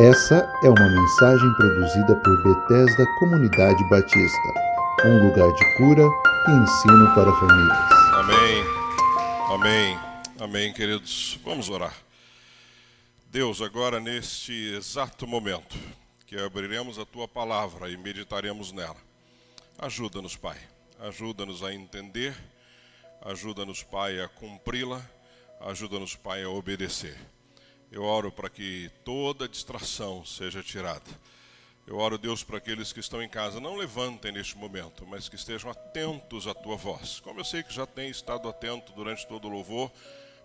Essa é uma mensagem produzida por Bethesda Comunidade Batista, um lugar de cura e ensino para famílias. Amém, amém, amém, queridos. Vamos orar. Deus, agora neste exato momento, que abriremos a tua palavra e meditaremos nela, ajuda-nos, Pai, ajuda-nos a entender, ajuda-nos, Pai, a cumpri-la, ajuda-nos, Pai, a obedecer. Eu oro para que toda distração seja tirada. Eu oro, Deus, para aqueles que estão em casa, não levantem neste momento, mas que estejam atentos à tua voz. Como eu sei que já tem estado atento durante todo o louvor,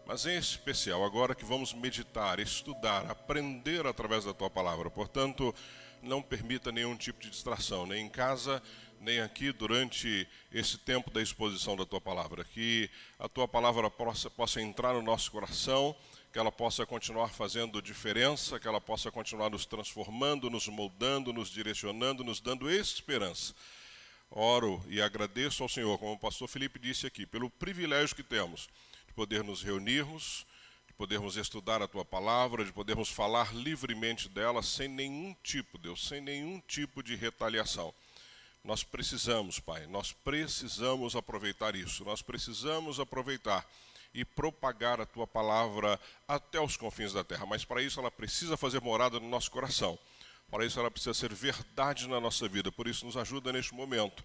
mas em especial agora que vamos meditar, estudar, aprender através da tua palavra. Portanto, não permita nenhum tipo de distração, nem em casa, nem aqui durante esse tempo da exposição da tua palavra. Que a tua palavra possa, possa entrar no nosso coração que ela possa continuar fazendo diferença, que ela possa continuar nos transformando, nos moldando, nos direcionando, nos dando esperança. Oro e agradeço ao Senhor, como o pastor Felipe disse aqui, pelo privilégio que temos de poder nos reunirmos, de podermos estudar a tua palavra, de podermos falar livremente dela sem nenhum tipo, Deus, sem nenhum tipo de retaliação. Nós precisamos, Pai, nós precisamos aproveitar isso, nós precisamos aproveitar e propagar a tua palavra até os confins da terra. Mas para isso ela precisa fazer morada no nosso coração. Para isso ela precisa ser verdade na nossa vida. Por isso nos ajuda neste momento.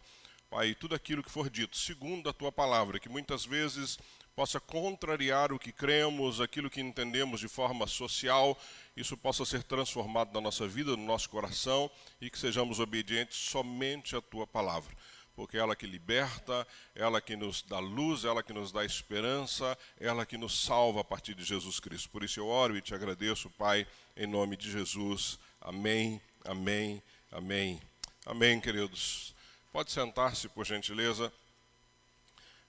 Pai, tudo aquilo que for dito, segundo a tua palavra, que muitas vezes possa contrariar o que cremos, aquilo que entendemos de forma social, isso possa ser transformado na nossa vida, no nosso coração e que sejamos obedientes somente à tua palavra porque é ela que liberta, é ela que nos dá luz, é ela que nos dá esperança, ela que nos salva a partir de Jesus Cristo. Por isso eu oro e te agradeço, Pai, em nome de Jesus. Amém, amém, amém. Amém, queridos. Pode sentar-se, por gentileza.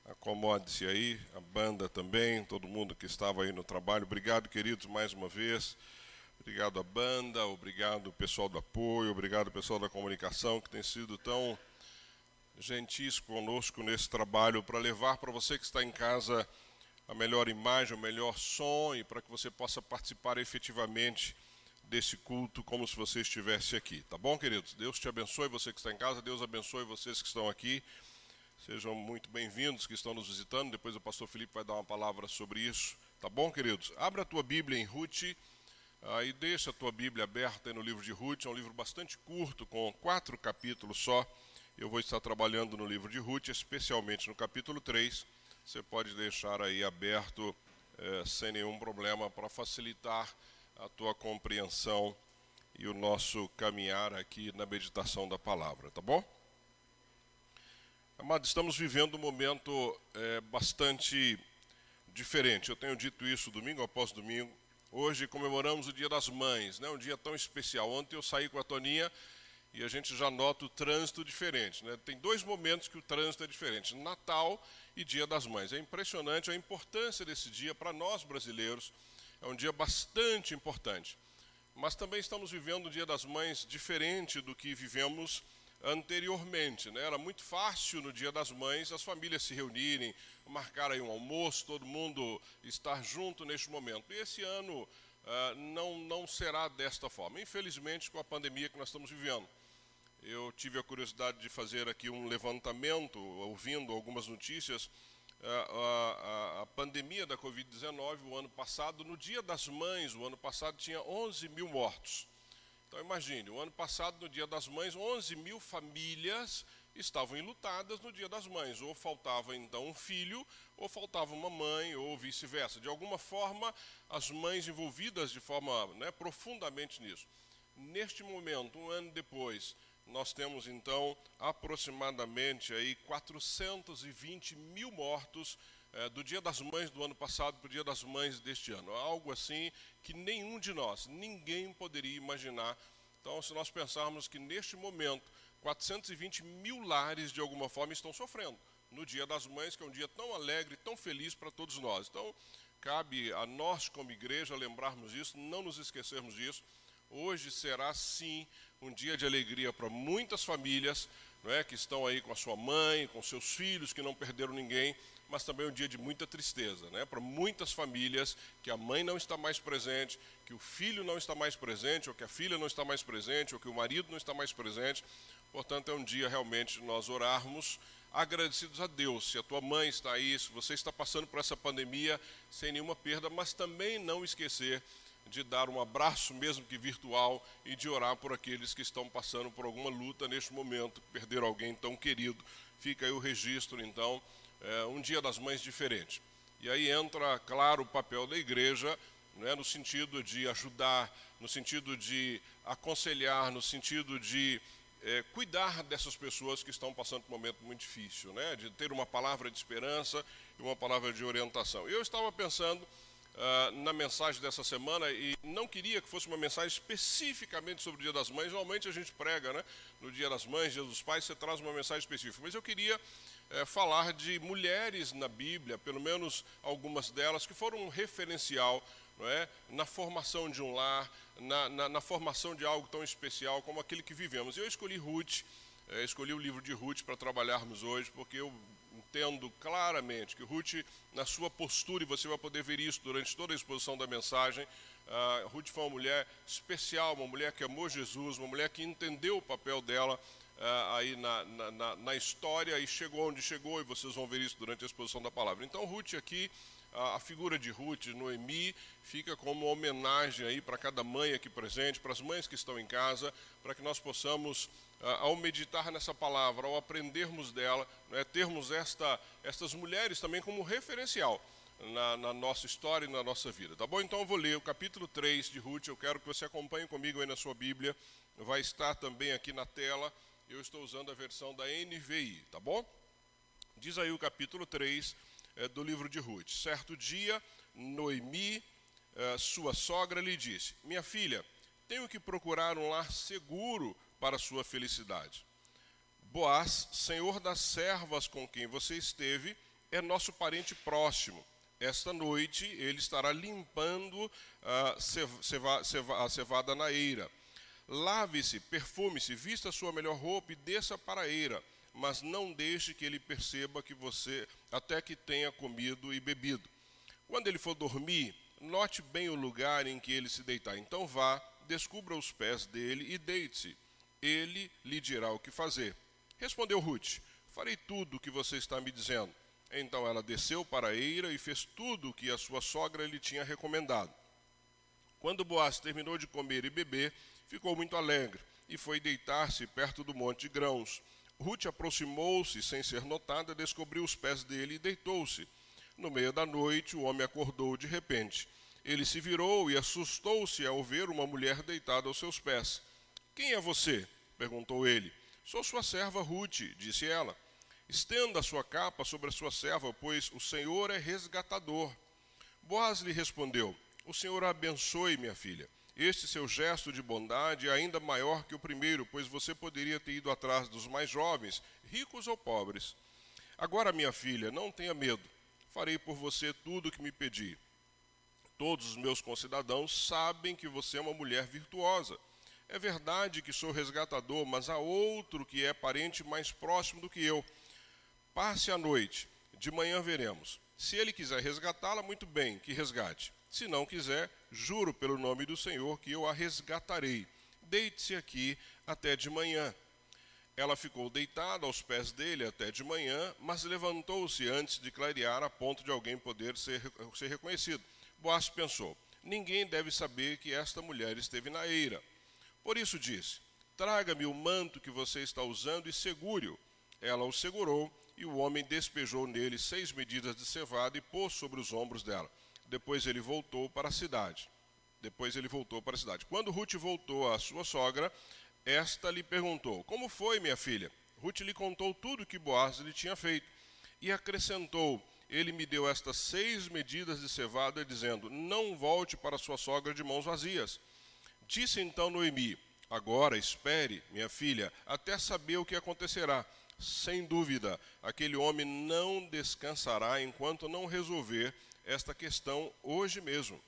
Acomode-se aí, a banda também, todo mundo que estava aí no trabalho. Obrigado, queridos, mais uma vez. Obrigado à banda, obrigado pessoal do apoio, obrigado pessoal da comunicação que tem sido tão gentis conosco nesse trabalho para levar para você que está em casa a melhor imagem, o melhor som e para que você possa participar efetivamente desse culto como se você estivesse aqui. Tá bom, queridos? Deus te abençoe, você que está em casa, Deus abençoe vocês que estão aqui. Sejam muito bem-vindos que estão nos visitando. Depois o pastor Felipe vai dar uma palavra sobre isso. Tá bom, queridos? Abra a tua Bíblia em Ruth ah, e deixa a tua Bíblia aberta no livro de Ruth. É um livro bastante curto, com quatro capítulos só. Eu vou estar trabalhando no livro de Ruth, especialmente no capítulo 3. Você pode deixar aí aberto é, sem nenhum problema para facilitar a tua compreensão e o nosso caminhar aqui na meditação da palavra, tá bom? Amados, estamos vivendo um momento é, bastante diferente. Eu tenho dito isso domingo após domingo. Hoje comemoramos o Dia das Mães, né? um dia tão especial. Ontem eu saí com a Toninha e a gente já nota o trânsito diferente. Né? Tem dois momentos que o trânsito é diferente: Natal e Dia das Mães. É impressionante a importância desse dia para nós brasileiros. É um dia bastante importante. Mas também estamos vivendo um Dia das Mães diferente do que vivemos anteriormente. Né? Era muito fácil no Dia das Mães as famílias se reunirem, marcar aí um almoço, todo mundo estar junto neste momento. E esse ano uh, não, não será desta forma, infelizmente, com a pandemia que nós estamos vivendo. Eu tive a curiosidade de fazer aqui um levantamento, ouvindo algumas notícias. A, a, a pandemia da Covid-19, o ano passado, no Dia das Mães, o ano passado tinha 11 mil mortos. Então imagine, o ano passado, no Dia das Mães, 11 mil famílias estavam enlutadas no Dia das Mães. Ou faltava então um filho, ou faltava uma mãe, ou vice-versa. De alguma forma, as mães envolvidas de forma né, profundamente nisso. Neste momento, um ano depois, nós temos então aproximadamente aí 420 mil mortos é, do Dia das Mães do ano passado para o Dia das Mães deste ano. Algo assim que nenhum de nós, ninguém poderia imaginar. Então, se nós pensarmos que neste momento 420 mil lares de alguma forma estão sofrendo no Dia das Mães, que é um dia tão alegre, tão feliz para todos nós. Então, cabe a nós como igreja lembrarmos isso, não nos esquecermos disso. Hoje será sim um dia de alegria para muitas famílias não é, que estão aí com a sua mãe, com seus filhos, que não perderam ninguém, mas também é um dia de muita tristeza, né? Para muitas famílias que a mãe não está mais presente, que o filho não está mais presente, ou que a filha não está mais presente, ou que o marido não está mais presente. Portanto, é um dia realmente nós orarmos agradecidos a Deus. Se a tua mãe está aí, se você está passando por essa pandemia sem nenhuma perda, mas também não esquecer de dar um abraço, mesmo que virtual, e de orar por aqueles que estão passando por alguma luta neste momento, perderam alguém tão querido. Fica aí o registro, então, é, um Dia das Mães diferente. E aí entra, claro, o papel da igreja, né, no sentido de ajudar, no sentido de aconselhar, no sentido de é, cuidar dessas pessoas que estão passando por um momento muito difícil, né, de ter uma palavra de esperança e uma palavra de orientação. Eu estava pensando uh, na mensagem dessa semana e não queria que fosse uma mensagem especificamente sobre o Dia das Mães. Normalmente a gente prega, né, no Dia das Mães, Dia dos Pais, você traz uma mensagem específica. Mas eu queria é, falar de mulheres na Bíblia, pelo menos algumas delas, que foram um referencial é, na formação de um lar, na, na, na formação de algo tão especial como aquele que vivemos. Eu escolhi Ruth, é, escolhi o livro de Ruth para trabalharmos hoje, porque eu entendo claramente que Ruth, na sua postura, e você vai poder ver isso durante toda a exposição da mensagem, uh, Ruth foi uma mulher especial, uma mulher que amou Jesus, uma mulher que entendeu o papel dela uh, aí na, na, na, história e chegou onde chegou, e vocês vão ver isso durante a exposição da palavra. Então, Ruth aqui, a, figura de Ruth, Noemi, fica como homenagem aí para cada mãe aqui presente, para as mães que estão em casa, para que nós possamos, uh, ao meditar nessa palavra, ao aprendermos dela, né, termos esta, estas mulheres também como referencial. Na, na, nossa história e na nossa vida. Tá bom? Então eu vou ler o capítulo 3 de Ruth. Eu quero que você acompanhe comigo aí na sua Bíblia. Vai estar também aqui na tela eu estou usando a versão da NVI, tá bom? Diz aí o capítulo 3 é, do livro de Ruth. Certo dia, Noemi, é, sua sogra, lhe disse: Minha filha, tenho que procurar um lar seguro para sua felicidade. Boaz, senhor das servas com quem você esteve, é nosso parente próximo. Esta noite ele estará limpando a cevada na eira. Lave-se, perfume-se, vista a sua melhor roupa e desça para a eira, mas não deixe que ele perceba que você até que tenha comido e bebido. Quando ele for dormir, note bem o lugar em que ele se deitar. Então vá, descubra os pés dele e deite-se. Ele lhe dirá o que fazer. Respondeu Ruth: Farei tudo o que você está me dizendo. Então ela desceu para a eira e fez tudo o que a sua sogra lhe tinha recomendado. Quando Boaz terminou de comer e beber, ficou muito alegre e foi deitar-se perto do monte de grãos. Ruth aproximou-se sem ser notada, descobriu os pés dele e deitou-se. No meio da noite, o homem acordou de repente. Ele se virou e assustou-se ao ver uma mulher deitada aos seus pés. Quem é você? perguntou ele. Sou sua serva Ruth, disse ela. Estenda a sua capa sobre a sua serva, pois o Senhor é resgatador. Boaz lhe respondeu: O Senhor a abençoe, minha filha. Este seu gesto de bondade é ainda maior que o primeiro, pois você poderia ter ido atrás dos mais jovens, ricos ou pobres. Agora, minha filha, não tenha medo. Farei por você tudo o que me pedir. Todos os meus concidadãos sabem que você é uma mulher virtuosa. É verdade que sou resgatador, mas há outro que é parente mais próximo do que eu. Passe a noite, de manhã veremos. Se ele quiser resgatá-la, muito bem, que resgate. Se não quiser, juro pelo nome do Senhor que eu a resgatarei. Deite-se aqui até de manhã. Ela ficou deitada aos pés dele até de manhã, mas levantou-se antes de clarear a ponto de alguém poder ser, ser reconhecido. Boaz pensou: ninguém deve saber que esta mulher esteve na eira. Por isso disse: Traga-me o manto que você está usando e segure-o. Ela o segurou e o homem despejou nele seis medidas de cevada e pôs sobre os ombros dela. Depois ele voltou para a cidade. Depois ele voltou para a cidade. Quando Ruth voltou à sua sogra, esta lhe perguntou: Como foi, minha filha? Ruth lhe contou tudo que Boaz lhe tinha feito e acrescentou: Ele me deu estas seis medidas de cevada, dizendo: Não volte para sua sogra de mãos vazias. Disse então Noemi: Agora espere, minha filha, até saber o que acontecerá. Sem dúvida, aquele homem não descansará enquanto não resolver esta questão hoje mesmo.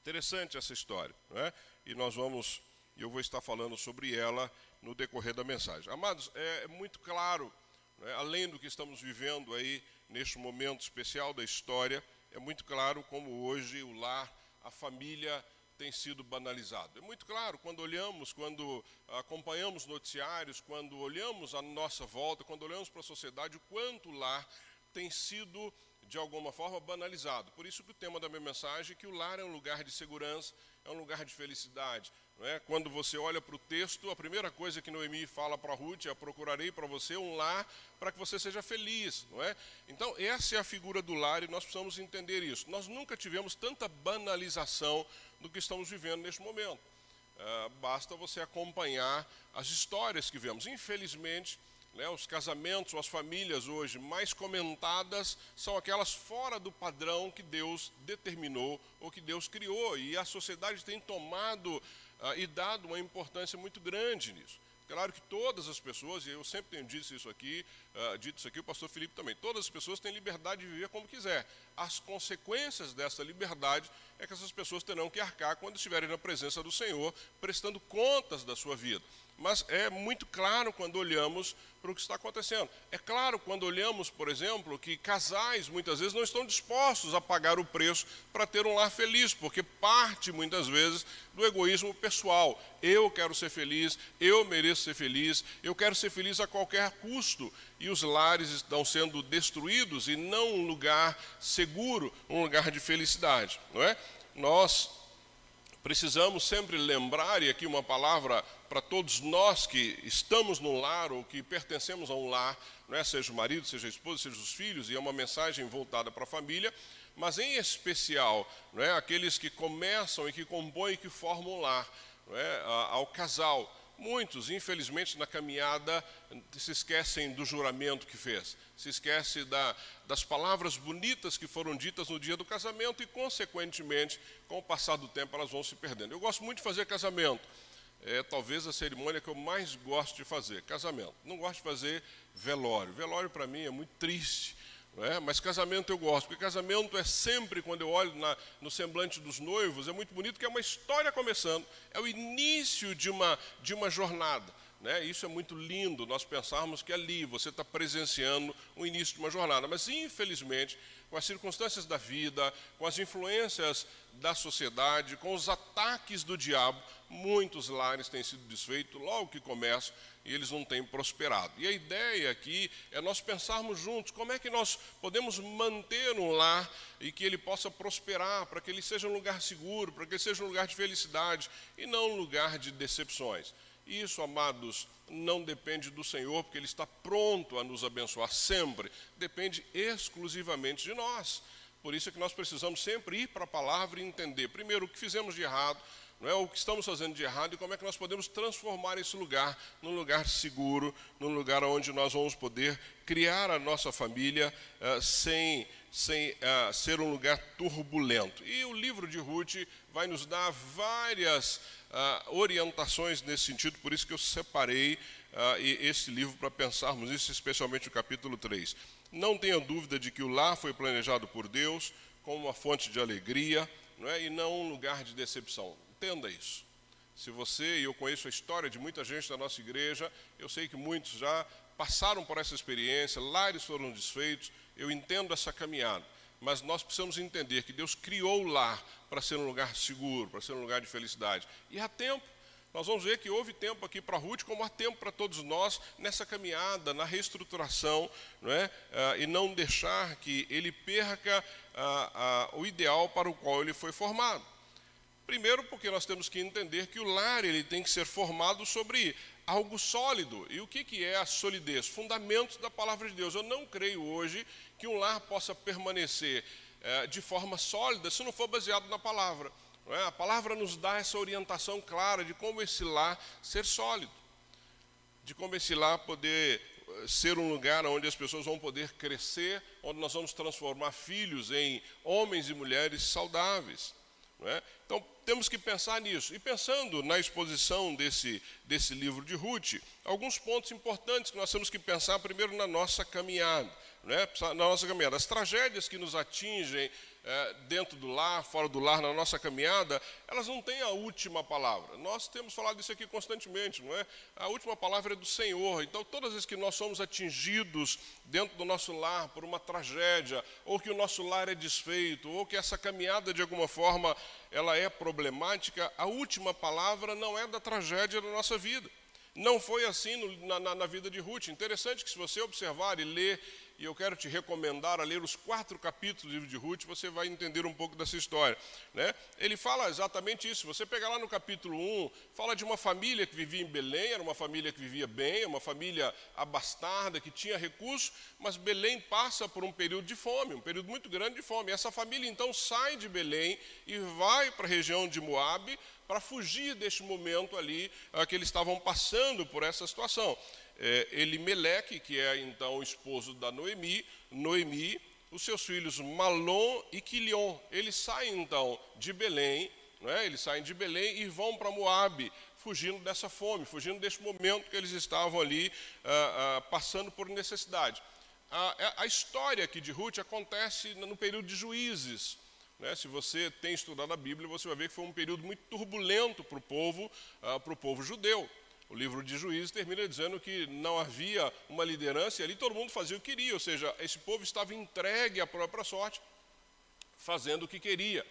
Interessante essa história, né? e nós vamos, eu vou estar falando sobre ela no decorrer da mensagem. Amados, é muito claro né, além do que estamos vivendo aí neste momento especial da história, é muito claro como hoje o lar, a família tem sido banalizado. É muito claro quando olhamos, quando acompanhamos noticiários, quando olhamos à nossa volta, quando olhamos para a sociedade, o quanto o lar tem sido de alguma forma banalizado. Por isso que o tema da minha mensagem é que o lar é um lugar de segurança, é um lugar de felicidade. Não é? Quando você olha para o texto, a primeira coisa que Noemi fala para Ruth é: procurarei para você um lar para que você seja feliz. Não é? Então, essa é a figura do lar e nós precisamos entender isso. Nós nunca tivemos tanta banalização do que estamos vivendo neste momento. Uh, basta você acompanhar as histórias que vemos. Infelizmente, né, os casamentos, as famílias hoje mais comentadas são aquelas fora do padrão que Deus determinou ou que Deus criou. E a sociedade tem tomado uh, e dado uma importância muito grande nisso. Claro que todas as pessoas, e eu sempre tenho dito isso aqui, uh, dito isso aqui, o pastor Felipe também, todas as pessoas têm liberdade de viver como quiser. As consequências dessa liberdade é que essas pessoas terão que arcar quando estiverem na presença do Senhor, prestando contas da sua vida mas é muito claro quando olhamos para o que está acontecendo. É claro quando olhamos, por exemplo, que casais muitas vezes não estão dispostos a pagar o preço para ter um lar feliz, porque parte muitas vezes do egoísmo pessoal. Eu quero ser feliz, eu mereço ser feliz, eu quero ser feliz a qualquer custo. E os lares estão sendo destruídos e não um lugar seguro, um lugar de felicidade, não é? Nós precisamos sempre lembrar, e aqui uma palavra para todos nós que estamos no lar ou que pertencemos a um lar, não é? seja o marido, seja a esposa, seja os filhos, e é uma mensagem voltada para a família, mas em especial não é? aqueles que começam e que compõem e que formam um lar, não é? ao casal. Muitos, infelizmente, na caminhada se esquecem do juramento que fez, se esquece da, das palavras bonitas que foram ditas no dia do casamento e, consequentemente, com o passar do tempo, elas vão se perdendo. Eu gosto muito de fazer casamento. É talvez a cerimônia que eu mais gosto de fazer, casamento. Não gosto de fazer velório. Velório para mim é muito triste. É? Mas casamento eu gosto, porque casamento é sempre, quando eu olho na, no semblante dos noivos, é muito bonito, que é uma história começando, é o início de uma, de uma jornada. Né? Isso é muito lindo, nós pensarmos que ali você está presenciando o início de uma jornada, mas infelizmente, com as circunstâncias da vida, com as influências da sociedade, com os ataques do diabo, muitos lares têm sido desfeitos logo que começam e eles não têm prosperado. E a ideia aqui é nós pensarmos juntos como é que nós podemos manter um lar e que ele possa prosperar, para que ele seja um lugar seguro, para que ele seja um lugar de felicidade e não um lugar de decepções. Isso, amados, não depende do Senhor, porque Ele está pronto a nos abençoar sempre, depende exclusivamente de nós. Por isso é que nós precisamos sempre ir para a palavra e entender, primeiro, o que fizemos de errado, não é o que estamos fazendo de errado e como é que nós podemos transformar esse lugar num lugar seguro, num lugar onde nós vamos poder criar a nossa família uh, sem, sem uh, ser um lugar turbulento. E o livro de Ruth vai nos dar várias uh, orientações nesse sentido, por isso que eu separei esse livro para pensarmos isso, especialmente o capítulo 3. Não tenha dúvida de que o lar foi planejado por Deus como uma fonte de alegria não é? e não um lugar de decepção. Entenda isso. Se você, e eu conheço a história de muita gente da nossa igreja, eu sei que muitos já passaram por essa experiência, lares foram desfeitos, eu entendo essa caminhada. Mas nós precisamos entender que Deus criou o lar para ser um lugar seguro, para ser um lugar de felicidade. E há tempo. Nós vamos ver que houve tempo aqui para Ruth, como há tempo para todos nós nessa caminhada, na reestruturação, não é? Ah, e não deixar que ele perca ah, ah, o ideal para o qual ele foi formado. Primeiro, porque nós temos que entender que o lar ele tem que ser formado sobre algo sólido. E o que, que é a solidez? Fundamentos da palavra de Deus. Eu não creio hoje que um lar possa permanecer é, de forma sólida se não for baseado na palavra. É? A palavra nos dá essa orientação clara de como esse lar ser sólido, de como esse lar poder eh, ser um lugar onde as pessoas vão poder crescer, onde nós vamos transformar filhos em homens e mulheres saudáveis. É? Temos que pensar nisso. E pensando na exposição desse, desse livro de Ruth, alguns pontos importantes que nós temos que pensar primeiro na nossa caminhada. É? Na nossa caminhada. As tragédias que nos atingem é, dentro do lar, fora do lar, na nossa caminhada, elas não têm a última palavra. Nós temos falado isso aqui constantemente, não é? A última palavra é do Senhor. Então, todas as vezes que nós somos atingidos dentro do nosso lar por uma tragédia, ou que o nosso lar é desfeito, ou que essa caminhada de alguma forma ela é problemática, a última palavra não é da tragédia da nossa vida. Não foi assim no, na, na, vida de Ruth. Interessante que se você observar e ler e eu quero te recomendar a ler os quatro capítulos do livro de Ruth, você vai entender um pouco dessa história. Né? Ele fala exatamente isso. Você pegar lá no capítulo 1, fala de uma família que vivia em Belém, era uma família que vivia bem, uma família abastada, que tinha recursos, mas Belém passa por um período de fome, um período muito grande de fome. Essa família então sai de Belém e vai para a região de Moabe para fugir deste momento ali uh, que eles estavam passando por essa situação é, Elimeleque, que é então o esposo da Noemi, Noemi, os seus filhos Malom e Quilion. Eles saem então de Belém, não é? eles saem de Belém e vão para Moabe, fugindo dessa fome, fugindo desse momento que eles estavam ali ah, ah, passando por necessidade. A, a, história aqui de Ruth acontece no período de juízes. Né? Se você tem estudado a Bíblia, você vai ver que foi um período muito turbulento para o povo, ah, para o povo judeu. O livro de Juízes termina dizendo que não havia uma liderança e ali todo mundo fazia o que queria, ou seja, esse povo estava entregue à própria sorte, fazendo o que queria.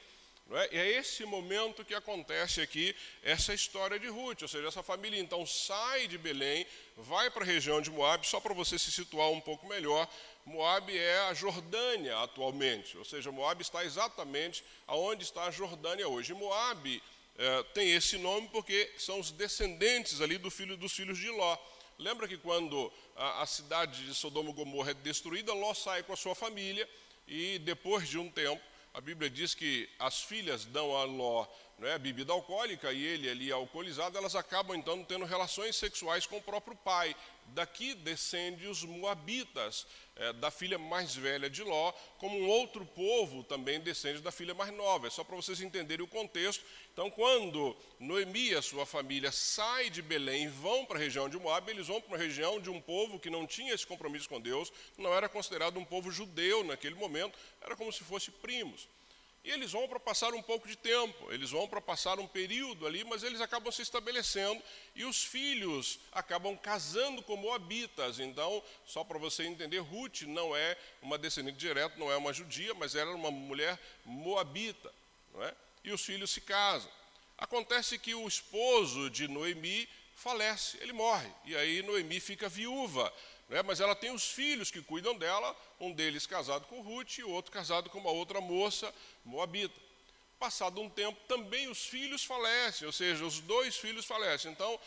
É? E é esse momento que acontece aqui essa história de Ruth, ou seja, essa família então sai de Belém, vai para a região de Moab, só para você se situar um pouco melhor, Moab é a Jordânia atualmente, ou seja, Moab está exatamente aonde está a Jordânia hoje. Moab é, tem esse nome porque são os descendentes ali do filho dos filhos de Ló. Lembra que quando a, a cidade de Sodoma e Gomorra é destruída, Ló sai com a sua família e depois de um tempo, a Bíblia diz que as filhas dão a Ló né, bebida alcoólica e ele ali alcoolizado, elas acabam então tendo relações sexuais com o próprio pai. Daqui descende os moabitas, é, da filha mais velha de Ló, como um outro povo também descende da filha mais nova. É só para vocês entenderem o contexto. Então, quando Noemi e a sua família saem de Belém e vão para a região de Moab, eles vão para uma região de um povo que não tinha esse compromisso com Deus, não era considerado um povo judeu naquele momento, era como se fosse primos. E eles vão para passar um pouco de tempo, eles vão para passar um período ali, mas eles acabam se estabelecendo e os filhos acabam casando com moabitas. Então, só para você entender, Ruth não é uma descendente direta, não é uma judia, mas era uma mulher moabita. Não é? E os filhos se casam. Acontece que o esposo de Noemi falece, ele morre. E aí Noemi fica viúva né? mas ela tem os filhos que cuidam dela, um deles casado com Ruth e o outro casado com uma outra moça moabita. Passado um tempo, também os filhos falecem, ou seja, os dois filhos falecem. Então,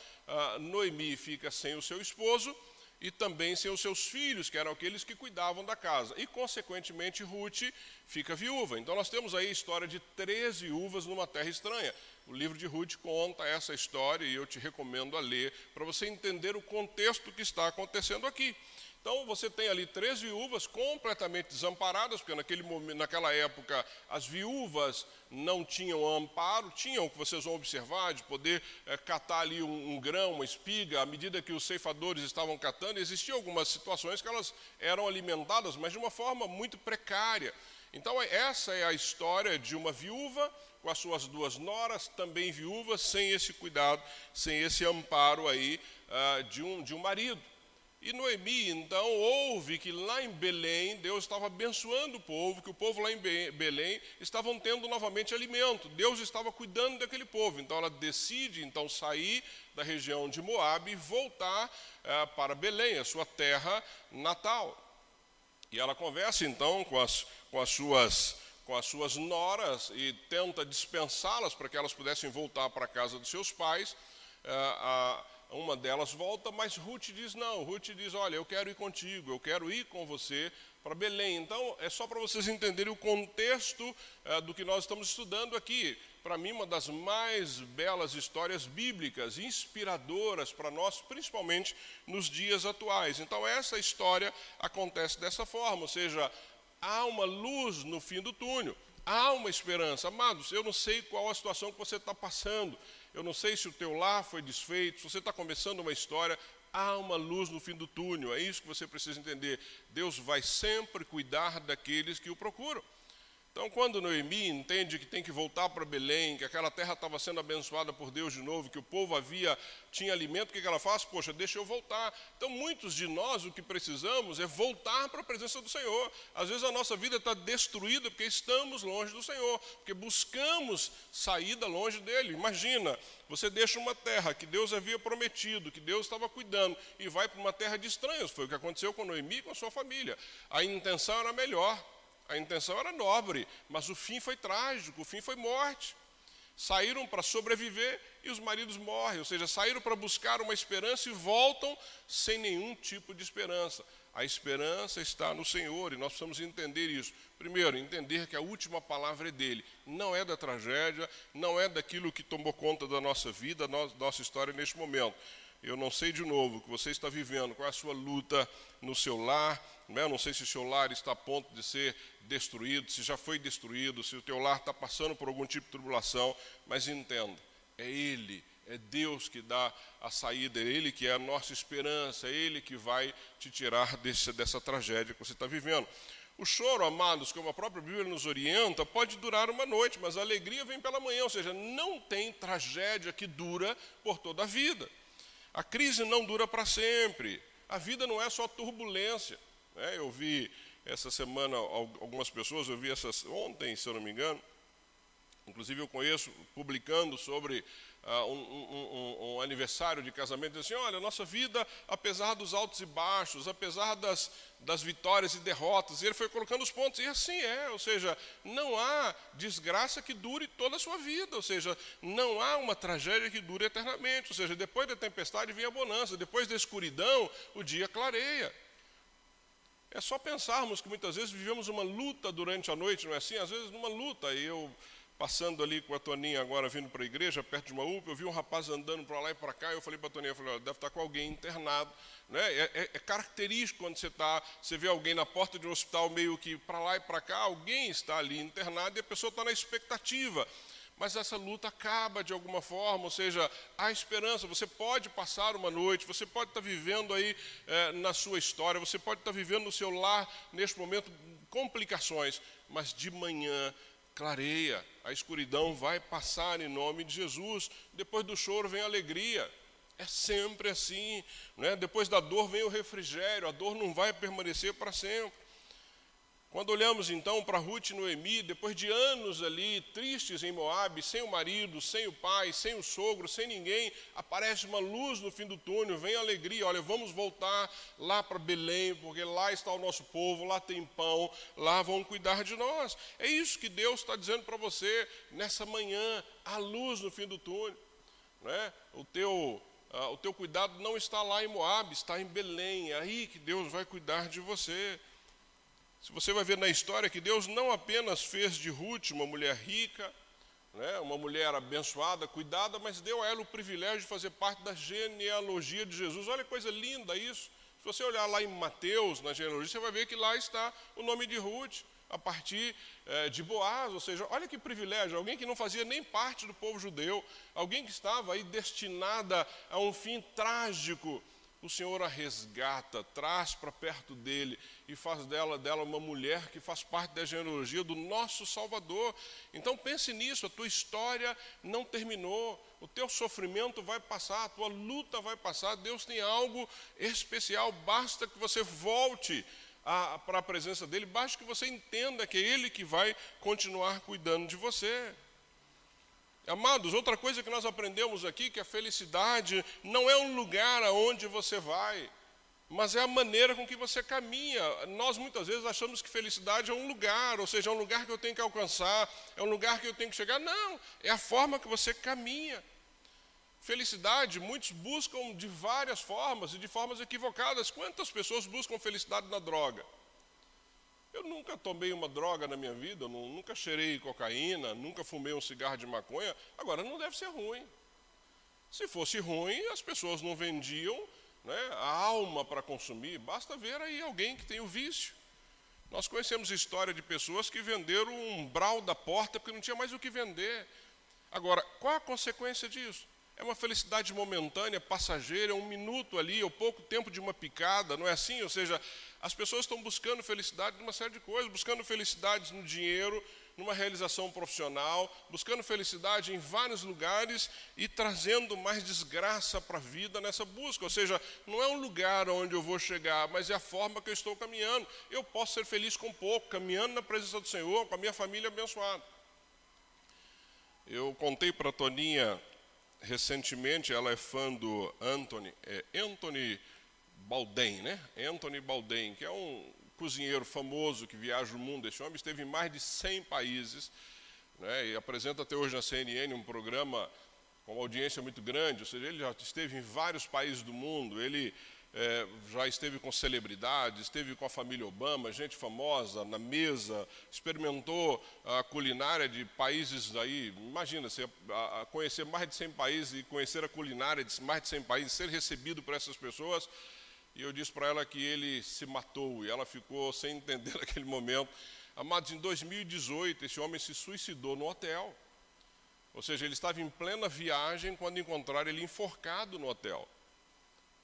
Noemi fica sem o seu esposo e também sem os seus filhos, que eram aqueles que cuidavam da casa. E, consequentemente, Ruth fica viúva. Então, nós temos aí a história de três viúvas numa terra estranha. O livro de Ruth conta essa história e eu te recomendo a ler para você entender o contexto que está acontecendo aqui. Então você tem ali três viúvas completamente desamparadas, porque naquele momento, naquela época as viúvas não tinham amparo, tinham, que vocês vão observar, de poder é, catar ali um, um, grão, uma espiga, à medida que os ceifadores estavam catando, existiam algumas situações que elas eram alimentadas, mas de uma forma muito precária. Então essa é a história de uma viúva com as suas duas noras, também viúvas, sem esse cuidado, sem esse amparo aí uh, de, um, de um marido. E Noemi, então, ouve que lá em Belém, Deus estava abençoando o povo, que o povo lá em Belém estavam tendo novamente alimento. Deus estava cuidando daquele povo. Então, ela decide, então, sair da região de Moab e voltar eh, para Belém, a sua terra natal. E ela conversa, então, com as, com as suas com as suas noras e tenta dispensá-las para que elas pudessem voltar para a casa dos seus pais. Eh, uma delas volta, mas Ruth diz não. Ruth diz: Olha, eu quero ir contigo, eu quero ir com você para Belém. Então, é só para vocês entenderem o contexto é, do que nós estamos estudando aqui. Para mim, uma das mais belas histórias bíblicas, inspiradoras para nós, principalmente nos dias atuais. Então, essa história acontece dessa forma, ou seja, há uma luz no fim do túnel, há uma esperança. Amados, eu não sei qual a situação que você está passando. Eu não sei se o teu lar foi desfeito, se você está começando uma história, há uma luz no fim do túnel. É isso que você precisa entender. Deus vai sempre cuidar daqueles que o procuram. Então, quando Noemi entende que tem que voltar para Belém, que aquela terra estava sendo abençoada por Deus de novo, que o povo havia tinha alimento, o que ela faz? Poxa, deixa eu voltar. Então, muitos de nós o que precisamos é voltar para a presença do Senhor. Às vezes a nossa vida está destruída porque estamos longe do Senhor, porque buscamos saída longe dele. Imagina, você deixa uma terra que Deus havia prometido, que Deus estava cuidando, e vai para uma terra de estranhos. Foi o que aconteceu com Noemi e com a sua família. A intenção era melhor a intenção era nobre, mas o fim foi trágico, o fim foi morte. Saíram para sobreviver e os maridos morrem, ou seja, saíram para buscar uma esperança e voltam sem nenhum tipo de esperança. A esperança está no Senhor e nós precisamos entender isso. Primeiro, entender que a última palavra é dele, não é da tragédia, não é daquilo que tomou conta da nossa vida, da nossa história neste momento. Eu não sei de novo o que você está vivendo, qual é a sua luta no seu lar. Né? Não sei se o seu lar está a ponto de ser destruído, se já foi destruído, se o teu lar está passando por algum tipo de tribulação, mas entenda, é Ele, é Deus que dá a saída, é Ele que é a nossa esperança, é Ele que vai te tirar desse, dessa tragédia que você está vivendo. O choro, amados, como a própria Bíblia nos orienta, pode durar uma noite, mas a alegria vem pela manhã, ou seja, não tem tragédia que dura por toda a vida. A crise não dura para sempre. A vida não é só turbulência. Né? Eu vi essa semana algumas pessoas, eu vi essas, ontem, se eu não me engano, inclusive eu conheço, publicando sobre uh, um, um, um, aniversário de casamento, assim, olha, nossa vida, apesar dos altos e baixos, apesar das, das vitórias e derrotas, e ele foi colocando os pontos, e assim é, ou seja, não há desgraça que dure toda a sua vida, ou seja, não há uma tragédia que dure eternamente, ou seja, depois da tempestade vem a bonança, depois da escuridão, o dia clareia. É só pensarmos que muitas vezes vivemos uma luta durante a noite, não é assim? Às vezes numa luta, e eu passando ali com a Toninha agora vindo para a igreja, perto de uma UPA, eu vi um rapaz andando para lá e para cá, eu falei para a Toninha, falei, deve estar com alguém internado. Né? É, é, é característico quando você está, você vê alguém na porta de um hospital meio que para lá e para cá, alguém está ali internado e a pessoa está na expectativa. Mas essa luta acaba de alguma forma, ou seja, há esperança. Você pode passar uma noite, você pode estar vivendo aí é, na sua história, você pode estar vivendo no seu lar, neste momento, complicações, mas de manhã clareia, a escuridão vai passar em nome de Jesus. Depois do choro vem a alegria. É sempre assim. Né? Depois da dor vem o refrigério, a dor não vai permanecer para sempre. Quando olhamos então para Ruth e Noemi, depois de anos ali tristes em Moabe, sem o marido, sem o pai, sem o sogro, sem ninguém, aparece uma luz no fim do túnel, vem alegria. Olha, vamos voltar lá para Belém, porque lá está o nosso povo, lá tem pão, lá vão cuidar de nós. É isso que Deus está dizendo para você nessa manhã, a luz no fim do túnel. Né? O teu Uh, o teu cuidado não está lá em Moab, está em Belém. É aí que Deus vai cuidar de você. Se você vai ver na história que Deus não apenas fez de Ruth uma mulher rica, né, uma mulher abençoada, cuidada, mas deu a ela o privilégio de fazer parte da genealogia de Jesus. Olha que coisa linda isso. Se você olhar lá em Mateus, na genealogia, você vai ver que lá está o nome de Ruth, a partir é, de Boaz, ou seja, olha que privilégio, alguém que não fazia nem parte do povo judeu, alguém que estava aí destinada a um fim trágico, o Senhor a resgata, traz para perto dele e faz dela, dela uma mulher que faz parte da genealogia do nosso Salvador. Então pense nisso, a tua história não terminou, o teu sofrimento vai passar, a tua luta vai passar, Deus tem algo especial, basta que você volte para a presença dele, basta que você entenda que é ele que vai continuar cuidando de você. Amados, outra coisa que nós aprendemos aqui que a felicidade não é um lugar aonde você vai, mas é a maneira com que você caminha. Nós muitas vezes achamos que felicidade é um lugar, ou seja, é um lugar que eu tenho que alcançar, é um lugar que eu tenho que chegar. Não, é a forma que você caminha. Felicidade, muitos buscam de várias formas e de formas equivocadas. Quantas pessoas buscam felicidade na droga? Eu nunca tomei uma droga na minha vida, nunca cheirei cocaína, nunca fumei um cigarro de maconha. Agora, não deve ser ruim. Se fosse ruim, as pessoas não vendiam né, a alma para consumir. Basta ver aí alguém que tem o vício. Nós conhecemos história de pessoas que venderam um umbral da porta porque não tinha mais o que vender. Agora, qual a consequência disso? É uma felicidade momentânea, passageira, é um minuto ali, ou pouco tempo de uma picada, não é assim? Ou seja, As pessoas estão buscando felicidade numa série de coisas, buscando felicidade no dinheiro, numa realização profissional, buscando felicidade em vários lugares e trazendo mais desgraça para a vida nessa busca. Ou seja, não é um lugar onde eu vou chegar, mas é a forma que eu estou caminhando. Eu posso ser feliz com pouco, caminhando na presença do Senhor, com a minha família abençoada. Eu contei para a Toninha recentemente, ela é fã do Anthony, é Anthony Balden, né? Anthony Balden, que é um cozinheiro famoso que viaja o mundo. Esse homem esteve em mais de 100 países né, e apresenta até hoje na CNN um programa com uma audiência muito grande. Ou seja, ele já esteve em vários países do mundo. Ele é, já esteve com celebridades, esteve com a família Obama, gente famosa na mesa, experimentou a culinária de países aí. Imagina, você conhecer mais de 100 países e conhecer a culinária de mais de 100 países, ser recebido por essas pessoas e eu disse para ela que ele se matou, e ela ficou sem entender naquele momento. Amados, em 2018, esse homem se suicidou no hotel. Ou seja, ele estava em plena viagem quando encontraram ele enforcado no hotel.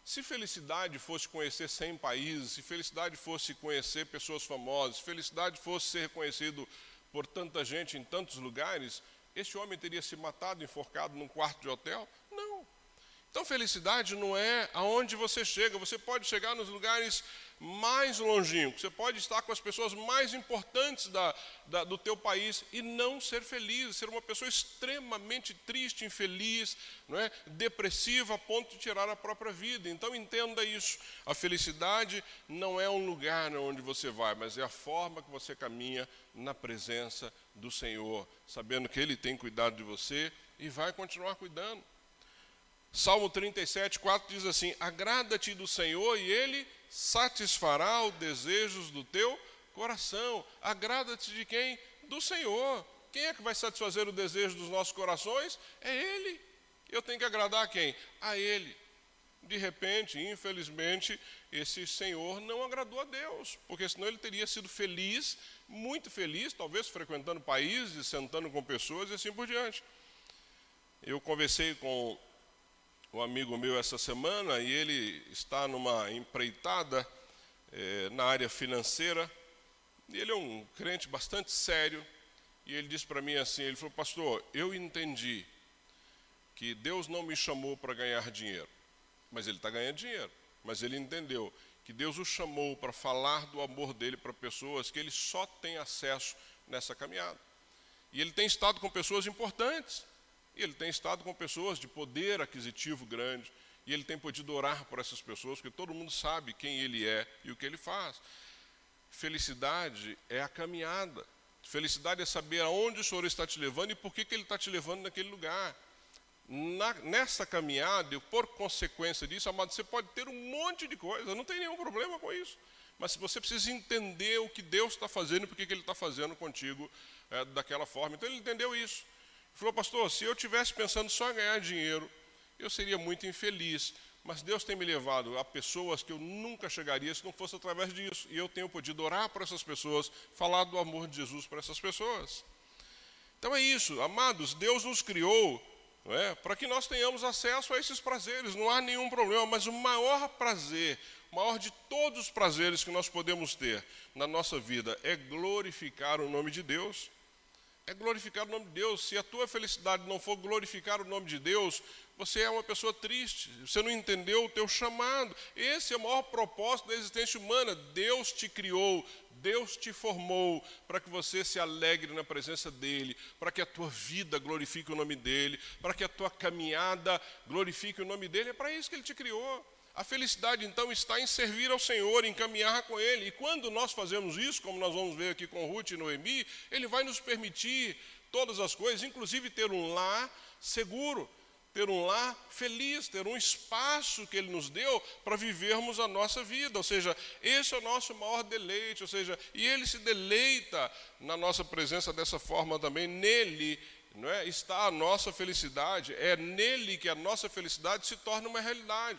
Se felicidade fosse conhecer 100 países, se felicidade fosse conhecer pessoas famosas, se felicidade fosse ser reconhecido por tanta gente em tantos lugares, esse homem teria se matado enforcado num quarto de hotel? Não. Então, felicidade não é aonde você chega, você pode chegar nos lugares mais longínquos, você pode estar com as pessoas mais importantes da, da, do teu país e não ser feliz, ser uma pessoa extremamente triste, infeliz, não é? depressiva, a ponto de tirar a própria vida. Então, entenda isso: a felicidade não é um lugar onde você vai, mas é a forma que você caminha na presença do Senhor, sabendo que Ele tem cuidado de você e vai continuar cuidando. Salmo 37, 4 diz assim: Agrada-te do Senhor e Ele satisfará os desejos do teu coração. Agrada-te de quem? Do Senhor. Quem é que vai satisfazer o desejo dos nossos corações? É Ele. Eu tenho que agradar a quem? A Ele. De repente, infelizmente, esse Senhor não agradou a Deus, porque senão ele teria sido feliz, muito feliz, talvez frequentando países, sentando com pessoas e assim por diante. Eu conversei com um amigo meu essa semana e ele está numa empreitada é, na área financeira. E ele é um crente bastante sério. E ele disse para mim assim: ele falou, pastor, eu entendi que Deus não me chamou para ganhar dinheiro, mas ele está ganhando dinheiro. Mas ele entendeu que Deus o chamou para falar do amor dele para pessoas que ele só tem acesso nessa caminhada. E ele tem estado com pessoas importantes. E ele tem estado com pessoas de poder aquisitivo grande, e ele tem podido orar por essas pessoas, porque todo mundo sabe quem ele é e o que ele faz. Felicidade é a caminhada. Felicidade é saber aonde o Senhor está te levando e por que, que Ele está te levando naquele lugar. Na, nessa caminhada, e por consequência disso, amado, você pode ter um monte de coisa, não tem nenhum problema com isso. Mas você precisa entender o que Deus está fazendo e por que, que Ele está fazendo contigo é, daquela forma. Então ele entendeu isso. Falou, pastor, se eu tivesse pensando só em ganhar dinheiro, eu seria muito infeliz. Mas Deus tem me levado a pessoas que eu nunca chegaria se não fosse através disso. E eu tenho podido orar para essas pessoas, falar do amor de Jesus para essas pessoas. Então é isso, amados, Deus nos criou é, para que nós tenhamos acesso a esses prazeres, não há nenhum problema, mas o maior prazer, o maior de todos os prazeres que nós podemos ter na nossa vida é glorificar o nome de Deus é glorificar o nome de Deus. Se a tua felicidade não for glorificar o nome de Deus, você é uma pessoa triste, você não entendeu o teu chamado. Esse é o maior propósito da existência humana. Deus te criou, Deus te formou para que você se alegre na presença dEle, para que a tua vida glorifique o nome dEle, para que a tua caminhada glorifique o nome dEle. É para isso que Ele te criou. A felicidade, então, está em servir ao Senhor, em caminhar com Ele. E quando nós fazemos isso, como nós vamos ver aqui com Ruth e Noemi, Ele vai nos permitir todas as coisas, inclusive ter um lar seguro, ter um lar feliz, ter um espaço que Ele nos deu para vivermos a nossa vida. Ou seja, esse é o nosso maior deleite. Ou seja, e Ele se deleita na nossa presença dessa forma também. Nele não é, está a nossa felicidade. É nele que a nossa felicidade se torna uma realidade.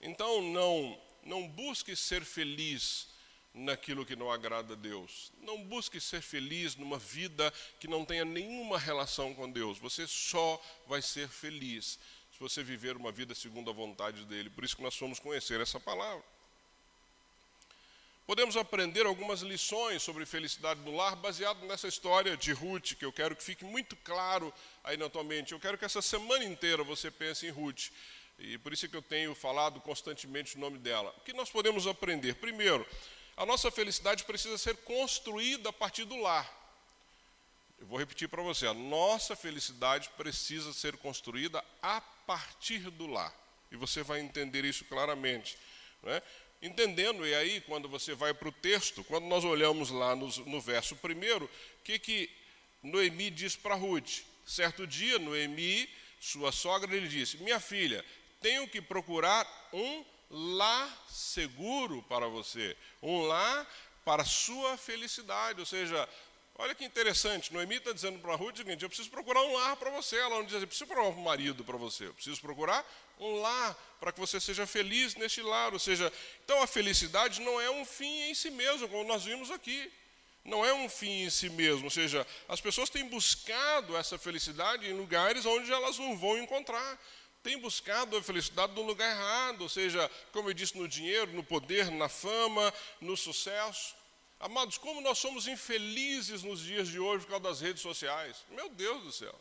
Então não, não busque ser feliz naquilo que não agrada a Deus. Não busque ser feliz numa vida que não tenha nenhuma relação com Deus. Você só vai ser feliz se você viver uma vida segundo a vontade dele. Por isso que nós fomos conhecer essa palavra. podemos aprender algumas lições sobre felicidade no lar baseado nessa história de Ruth, que eu quero que fique muito claro aí na tua mente. Eu quero que essa semana inteira você pense em Ruth. E por isso é que eu tenho falado constantemente o nome dela. O que nós podemos aprender? Primeiro, a nossa felicidade precisa ser construída a partir do lar. Eu vou repetir para você: a nossa felicidade precisa ser construída a partir do lar. E você vai entender isso claramente. Né? Entendendo, e aí, quando você vai para o texto, quando nós olhamos lá no, no verso primeiro, o que, que Noemi diz para Ruth? Certo dia, Noemi, sua sogra, lhe disse: Minha filha, tenho que procurar um lar seguro para você, um lar para sua felicidade. Ou seja, olha que interessante, Noemi está dizendo para Ruth o seguinte: eu preciso procurar um lar para você. Ela não diz, eu preciso procurar um marido para você, eu preciso procurar um lar para que você seja feliz neste lar. Ou seja, então a felicidade não é um fim em si mesmo, como nós vimos aqui. Não é um fim em si mesmo, ou seja, as pessoas têm buscado essa felicidade em lugares onde elas não vão encontrar tem buscado a felicidade no lugar errado, ou seja, como eu disse, no dinheiro, no poder, na fama, no sucesso. Amados, como nós somos infelizes nos dias de hoje por causa das redes sociais. Meu Deus do céu.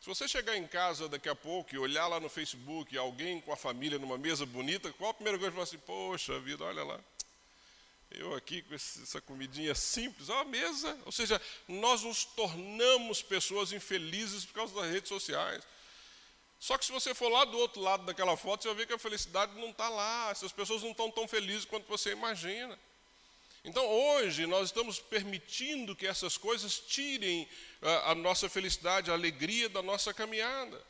Se você chegar em casa daqui a pouco e olhar lá no Facebook alguém com a família numa mesa bonita, qual a primeira coisa que você fala assim, poxa vida, olha lá. Eu aqui com essa comidinha simples, ó, a mesa. Ou seja, nós nos tornamos pessoas infelizes por causa das redes sociais. Só que se você for lá do outro lado daquela foto, você vai ver que a felicidade não está lá, essas pessoas não estão tão felizes quanto você imagina. Então hoje nós estamos permitindo que essas coisas tirem a, ah, a nossa felicidade, a alegria da nossa caminhada.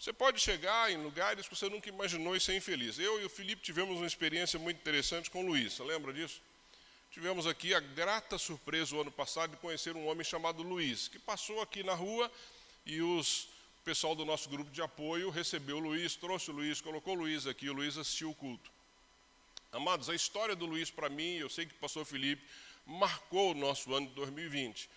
Você pode chegar em lugares que você nunca imaginou e ser infeliz. Eu e o Felipe tivemos uma experiência muito interessante com o Luiz, você lembra disso? Tivemos aqui a grata surpresa o ano passado de conhecer um homem chamado Luiz, que passou aqui na rua e os o pessoal do nosso grupo de apoio recebeu o Luiz, trouxe o Luiz, colocou o Luiz aqui, o Luiz assistiu o culto. Amados, a história do Luiz para mim, eu sei que o pastor Felipe, marcou o nosso ano de 2020.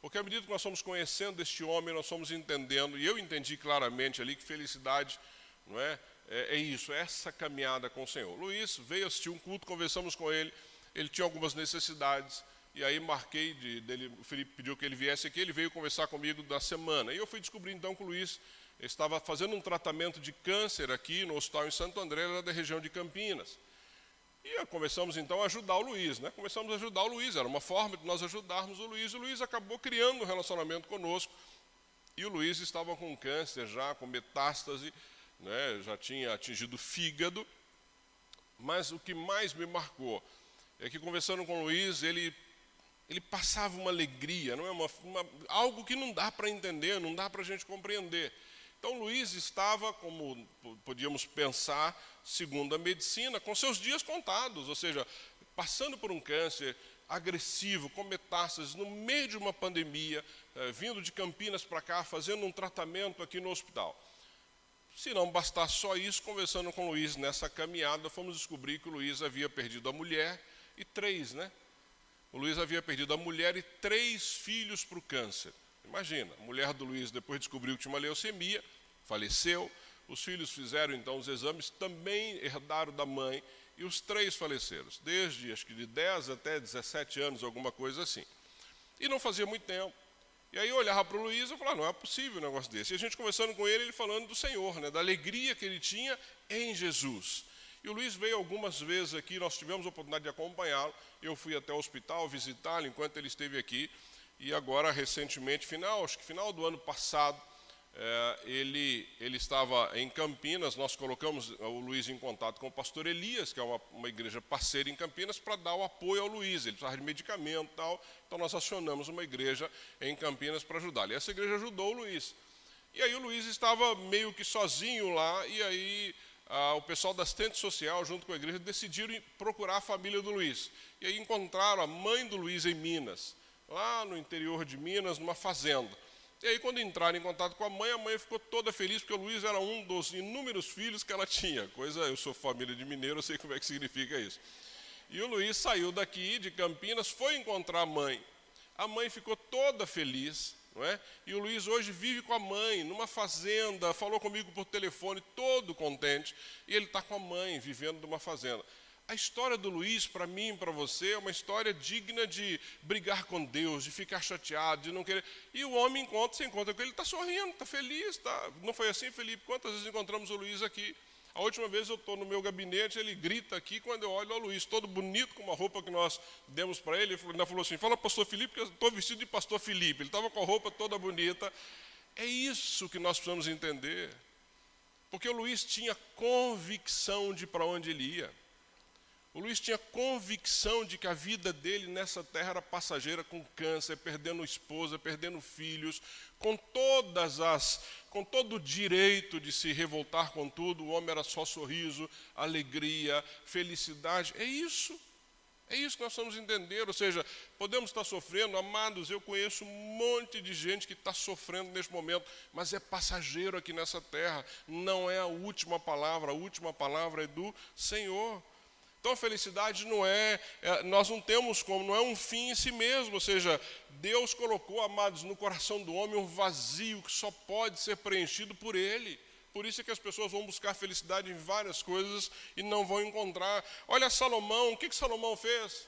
Porque à medida que nós fomos conhecendo este homem, nós fomos entendendo, e eu entendi claramente ali que felicidade não é, é, é isso, é essa caminhada com o Senhor. Luiz veio assistir um culto, conversamos com ele, ele tinha algumas necessidades, e aí marquei, de, dele, o Felipe pediu que ele viesse aqui, ele veio conversar comigo da semana. E eu fui descobrir então que o Luiz estava fazendo um tratamento de câncer aqui no hospital em Santo André, da região de Campinas. E começamos então a ajudar o Luiz, né? Começamos a ajudar o Luiz, era uma forma de nós ajudarmos o Luiz. O Luiz acabou criando um relacionamento conosco. E o Luiz estava com câncer já, com metástase, né? já tinha atingido o fígado. Mas o que mais me marcou é que conversando com o Luiz, ele ele passava uma alegria, não é uma, uma algo que não dá para entender, não dá para a gente compreender. Então Luiz estava, como podíamos pensar, segundo a medicina, com seus dias contados, ou seja, passando por um câncer agressivo, com metástases, no meio de uma pandemia, eh, vindo de Campinas para cá, fazendo um tratamento aqui no hospital. Se não bastasse só isso, conversando com o Luiz nessa caminhada, fomos descobrir que o Luiz havia perdido a mulher e três, né? O Luiz havia perdido a mulher e três filhos para o câncer. Imagina, a mulher do Luiz depois descobriu que tinha uma leucemia, faleceu. Os filhos fizeram então os exames, também herdaram da mãe, e os três faleceram, desde acho que de 10 até 17 anos, alguma coisa assim. E não fazia muito tempo. E aí eu olhava para o Luiz e falava, não é possível um negócio desse. E a gente conversando com ele, ele falando do Senhor, né, da alegria que ele tinha em Jesus. E o Luiz veio algumas vezes aqui, nós tivemos a oportunidade de acompanhá-lo. Eu fui até o hospital visitá-lo enquanto ele esteve aqui. E agora, recentemente, final, acho que final do ano passado, é, ele, ele estava em Campinas. Nós colocamos o Luiz em contato com o pastor Elias, que é uma, uma igreja parceira em Campinas, para dar o apoio ao Luiz. Ele precisava de medicamento e tal. Então, nós acionamos uma igreja em Campinas para ajudá-lo. E essa igreja ajudou o Luiz. E aí, o Luiz estava meio que sozinho lá, e aí ah, o pessoal da assistente social, junto com a igreja, decidiram procurar a família do Luiz. E aí encontraram a mãe do Luiz em Minas, lá no interior de Minas, numa fazenda. E aí, quando entraram em contato com a mãe, a mãe ficou toda feliz, porque o Luiz era um dos inúmeros filhos que ela tinha. Coisa, eu sou família de mineiro, eu sei como é que significa isso. E o Luiz saiu daqui, de Campinas, foi encontrar a mãe. A mãe ficou toda feliz, não é? E o Luiz hoje vive com a mãe, numa fazenda, falou comigo por telefone, todo contente, e ele está com a mãe, vivendo numa fazenda. a história do Luiz, para mim, para você, é uma história digna de brigar com Deus, de ficar chateado, de não querer. E o homem encontra, se encontra com ele, está sorrindo, está feliz. Tá... Não foi assim, Felipe? Quantas vezes encontramos o Luiz aqui? A última vez eu estou no meu gabinete, ele grita aqui, quando eu olho o Luiz, todo bonito, com uma roupa que nós demos para ele, ele ainda falou assim, fala pastor Felipe, que eu estou vestido de pastor Felipe. Ele estava com a roupa toda bonita. É isso que nós precisamos entender. Porque o Luiz tinha convicção de para onde ele ia. O Luiz tinha convicção de que a vida dele nessa terra era passageira, com câncer, perdendo esposa, perdendo filhos, com todas as, com todo o direito de se revoltar com tudo. O homem era só sorriso, alegria, felicidade. É isso. É isso que nós vamos entender. Ou seja, podemos estar sofrendo, amados. Eu conheço um monte de gente que está sofrendo neste momento, mas é passageiro aqui nessa terra. Não é a última palavra. A última palavra é do Senhor. Então a felicidade não é, é, nós não temos como, não é um fim em si mesmo, ou seja, Deus colocou, amados, no coração do homem um vazio que só pode ser preenchido por Ele. Por isso é que as pessoas vão buscar felicidade em várias coisas e não vão encontrar. Olha Salomão, o que, que Salomão fez?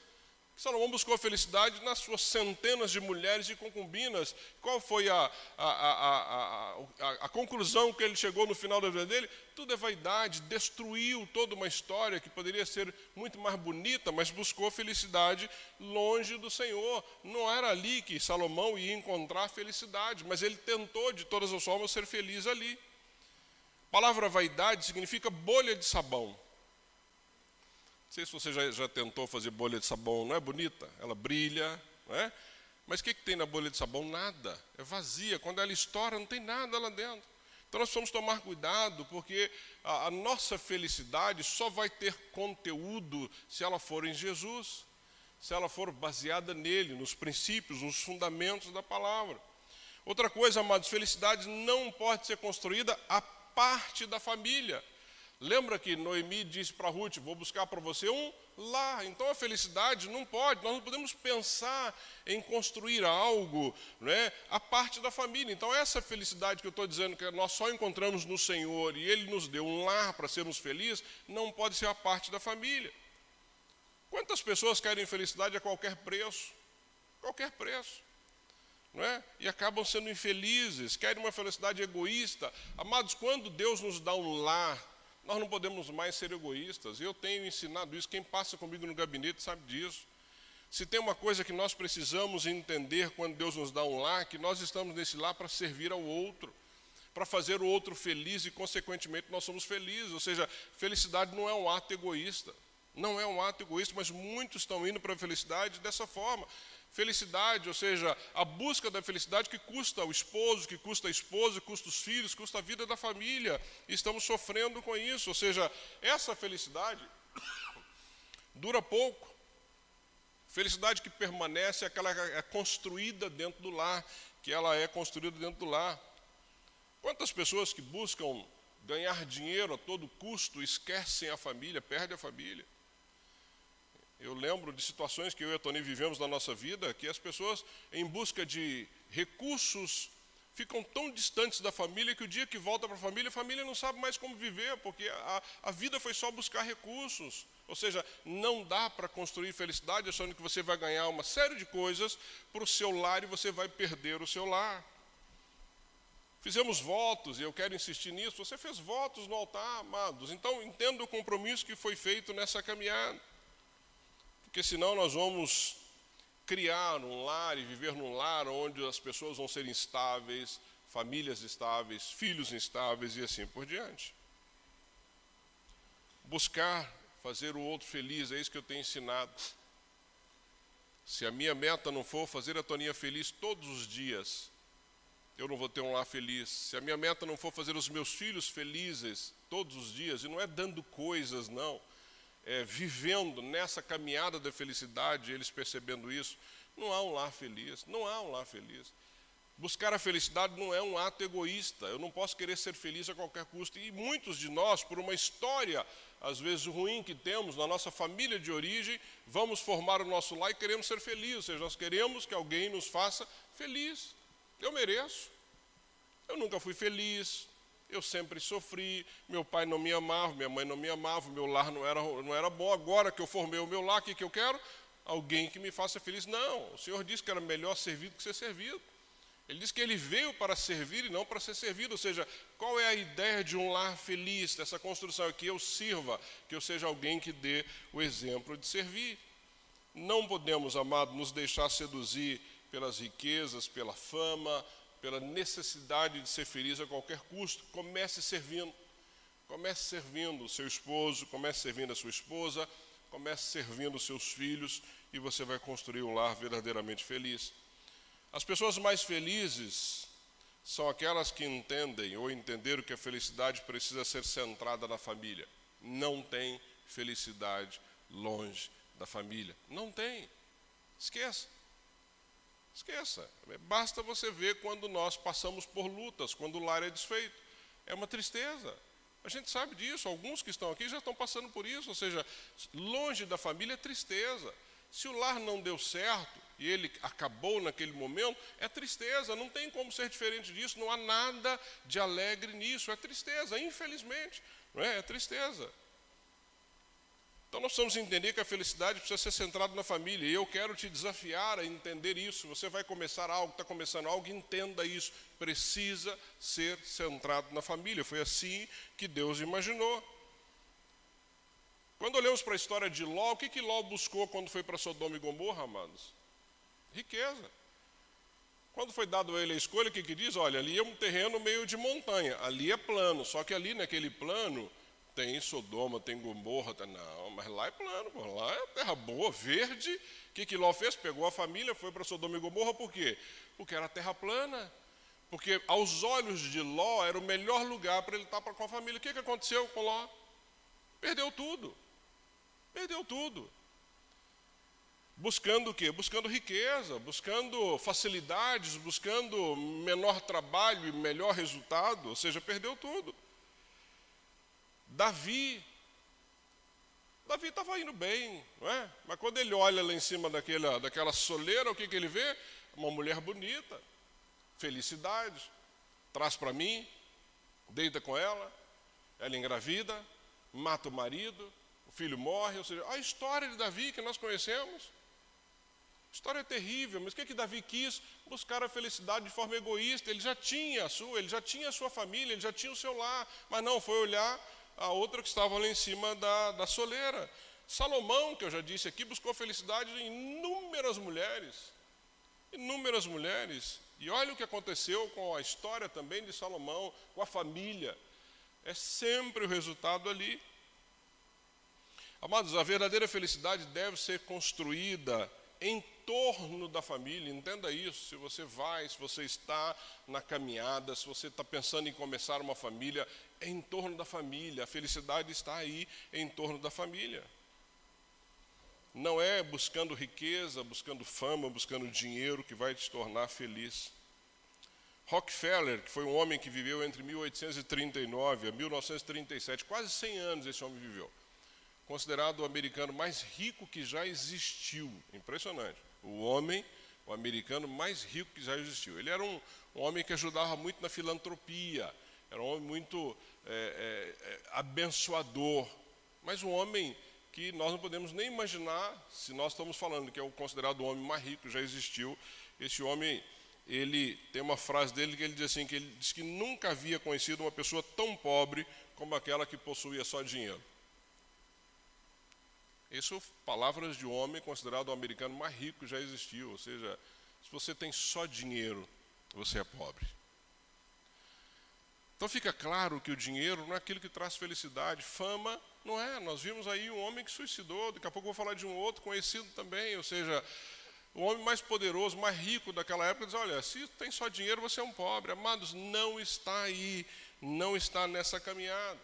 Salomão buscou a felicidade nas suas centenas de mulheres e concubinas. Qual foi a, a, a, a, conclusão que ele chegou no final da vida dele? Tudo é vaidade, destruiu toda uma história que poderia ser muito mais bonita, mas buscou felicidade longe do Senhor. Não era ali que Salomão ia encontrar felicidade, mas ele tentou de todas as formas ser feliz ali. A palavra vaidade significa bolha de sabão sei se você já, já tentou fazer bolha de sabão, não é bonita? Ela brilha, não é? Mas o que, que tem na bolha de sabão? Nada. É vazia. Quando ela estoura, não tem nada lá dentro. Então nós precisamos tomar cuidado, porque a, a, nossa felicidade só vai ter conteúdo se ela for em Jesus, se ela for baseada nele, nos princípios, nos fundamentos da palavra. Outra coisa, amados, felicidade não pode ser construída a parte da família. Lembra que Noemi disse para Ruth: Vou buscar para você um lar. Então a felicidade não pode, nós não podemos pensar em construir algo né, a parte da família. Então, essa felicidade que eu estou dizendo que nós só encontramos no Senhor e Ele nos deu um lar para sermos felizes, não pode ser a parte da família. Quantas pessoas querem felicidade a qualquer preço? Qualquer preço. Não é? E acabam sendo infelizes, querem uma felicidade egoísta. Amados, quando Deus nos dá um lar, nós não podemos mais ser egoístas. Eu tenho ensinado isso, quem passa comigo no gabinete sabe disso. Se tem uma coisa que nós precisamos entender quando Deus nos dá um lar, que nós estamos nesse lar para servir ao outro, para fazer o outro feliz e, consequentemente, nós somos felizes. Ou seja, felicidade não é um ato egoísta. Não é um ato egoísta, mas muitos estão indo para a felicidade dessa forma felicidade, ou seja, a busca da felicidade que custa o esposo, que custa a esposa, custa os filhos, custa a vida da família. E estamos sofrendo com isso, ou seja, essa felicidade dura pouco. Felicidade que permanece é aquela que é construída dentro do lar, que ela é construída dentro do lar. Quantas pessoas que buscam ganhar dinheiro a todo custo esquecem a família, perdem a família? Eu lembro de situações que eu e a Tony vivemos na nossa vida, que as pessoas, em busca de recursos, ficam tão distantes da família que o dia que volta para a família, a família não sabe mais como viver, porque a, a vida foi só buscar recursos. Ou seja, não dá para construir felicidade achando que você vai ganhar uma série de coisas para o seu lar e você vai perder o seu lar. Fizemos votos, e eu quero insistir nisso. Você fez votos no altar, amados. Então, entenda o compromisso que foi feito nessa caminhada porque senão nós vamos criar um lar e viver num lar onde as pessoas vão ser instáveis, famílias estáveis, filhos instáveis e assim por diante. Buscar fazer o outro feliz, é isso que eu tenho ensinado. Se a minha meta não for fazer a Toninha feliz todos os dias, eu não vou ter um lar feliz. Se a minha meta não for fazer os meus filhos felizes todos os dias, e não é dando coisas, não é, vivendo nessa caminhada da felicidade, eles percebendo isso, não há um lar feliz, não há um lar feliz. Buscar a felicidade não é um ato egoísta, eu não posso querer ser feliz a qualquer custo. E muitos de nós, por uma história, às vezes ruim que temos na nossa família de origem, vamos formar o nosso lar e queremos ser felizes, ou seja, nós queremos que alguém nos faça feliz. Eu mereço, eu nunca fui feliz, Eu sempre sofri, meu pai não me amava, minha mãe não me amava, meu lar não era, não era bom. Agora que eu formei o meu lar, o que, que eu quero? Alguém que me faça feliz. Não, o Senhor disse que era melhor servir do que ser servido. Ele diz que ele veio para servir e não para ser servido. Ou seja, qual é a ideia de um lar feliz, dessa construção? É que eu sirva, que eu seja alguém que dê o exemplo de servir. Não podemos, amado, nos deixar seduzir pelas riquezas, pela fama, pela necessidade de ser feliz a qualquer custo. Comece servindo. Comece servindo o seu esposo, comece servindo a sua esposa, comece servindo os seus filhos e você vai construir um lar verdadeiramente feliz. As pessoas mais felizes são aquelas que entendem ou entenderam que a felicidade precisa ser centrada na família. Não tem felicidade longe da família. Não tem. Esqueça. Esqueça. Basta você ver quando nós passamos por lutas, quando o lar é desfeito. É uma tristeza. A gente sabe disso. Alguns que estão aqui já estão passando por isso. Ou seja, longe da família é tristeza. Se o lar não deu certo e ele acabou naquele momento, é tristeza, não tem como ser diferente disso, não há nada de alegre nisso, é tristeza, infelizmente, não é? É tristeza. Então nós precisamos entender que a felicidade precisa ser centrada na família, e eu quero te desafiar a entender isso. Você vai começar algo, está começando algo, entenda isso. Precisa ser centrado na família. Foi assim que Deus imaginou. Quando olhamos para a história de Ló, o que, que Ló buscou quando foi para Sodoma e Gomorra, amados? Riqueza. Quando foi dado a ele a escolha, o que, que diz? Olha, ali é um terreno meio de montanha, ali é plano, só que ali naquele plano tem Sodoma, tem Gomorra, não, mas lá é plano, pô, lá é terra boa, verde. O que, que Ló fez? Pegou a família, foi para Sodoma e Gomorra, por quê? Porque era terra plana. Porque aos olhos de Ló era o melhor lugar para ele estar com a família. O que, que aconteceu com Ló? Perdeu tudo. Perdeu tudo. Buscando o quê? Buscando riqueza, buscando facilidades, buscando menor trabalho e melhor resultado, ou seja, perdeu tudo. Davi, Davi estava indo bem, não é? Mas quando ele olha lá em cima daquela, daquela soleira, o que, que ele vê? Uma mulher bonita, felicidade, traz para mim, deita com ela, ela engravida, mata o marido, filho morre, ou seja, a história de Davi que nós conhecemos. História terrível, mas o que, que Davi quis? Buscar a felicidade de forma egoísta. Ele já tinha a sua, ele já tinha a sua família, ele já tinha o seu lar, mas não, foi olhar a outra que estava lá em cima da, da soleira. Salomão, que eu já disse aqui, buscou felicidade em inúmeras mulheres. Inúmeras mulheres. E olha o que aconteceu com a história também de Salomão, com a família. É sempre o resultado ali. Amados, a verdadeira felicidade deve ser construída em torno da família, entenda isso. Se você vai, se você está na caminhada, se você está pensando em começar uma família, é em torno da família. A felicidade está aí em torno da família. Não é buscando riqueza, buscando fama, buscando dinheiro que vai te tornar feliz. Rockefeller, que foi um homem que viveu entre 1839 a 1937, quase 100 anos esse homem viveu considerado o americano mais rico que já existiu. Impressionante. O homem, o americano mais rico que já existiu. Ele era um, um homem que ajudava muito na filantropia, era um homem muito é, é, é, abençoador, mas um homem que nós não podemos nem imaginar, se nós estamos falando que é o considerado o homem mais rico que já existiu, esse homem, ele tem uma frase dele que ele diz assim, que ele diz que nunca havia conhecido uma pessoa tão pobre como aquela que possuía só dinheiro. Isso palavras de homem considerado o americano mais rico que já existiu. Ou seja, se você tem só dinheiro, você é pobre. Então fica claro que o dinheiro não é aquilo que traz felicidade, fama não é. Nós vimos aí um homem que suicidou, daqui a pouco vou falar de um outro conhecido também, ou seja, o homem mais poderoso, mais rico daquela época diz: olha, se tem só dinheiro, você é um pobre. Amados, não está aí, não está nessa caminhada.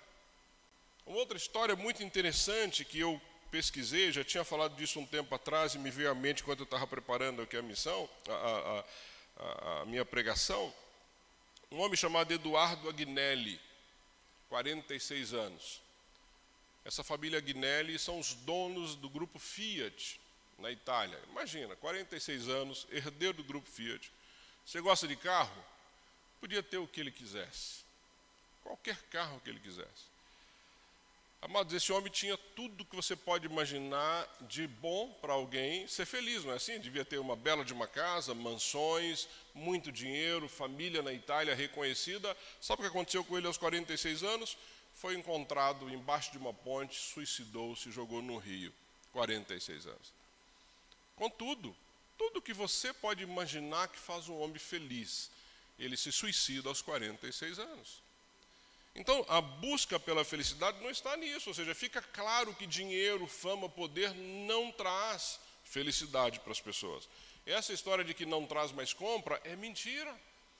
Uma outra história muito interessante que eu pesquisei, já tinha falado disso um tempo atrás e me veio à mente enquanto eu estava preparando aqui a missão, a, a, a, minha pregação. Um homem chamado Eduardo Agnelli, 46 anos. Essa família Agnelli são os donos do grupo Fiat, na Itália. Imagina, 46 anos, herdeiro do grupo Fiat. Você gosta de carro? Podia ter o que ele quisesse. qualquer carro que ele quisesse. Amados, esse homem tinha tudo que você pode imaginar de bom para alguém ser feliz, não é assim? Devia ter uma bela de uma casa, mansões, muito dinheiro, família na Itália reconhecida. Sabe o que aconteceu com ele aos 46 anos? Foi encontrado embaixo de uma ponte, suicidou-se, jogou no rio. 46 anos. Contudo, tudo que você pode imaginar que faz um homem feliz, ele se suicida aos 46 anos. Então, a busca pela felicidade não está nisso, ou seja, fica claro que dinheiro, fama, poder não traz felicidade para as pessoas. Essa história de que não traz mais compra é mentira.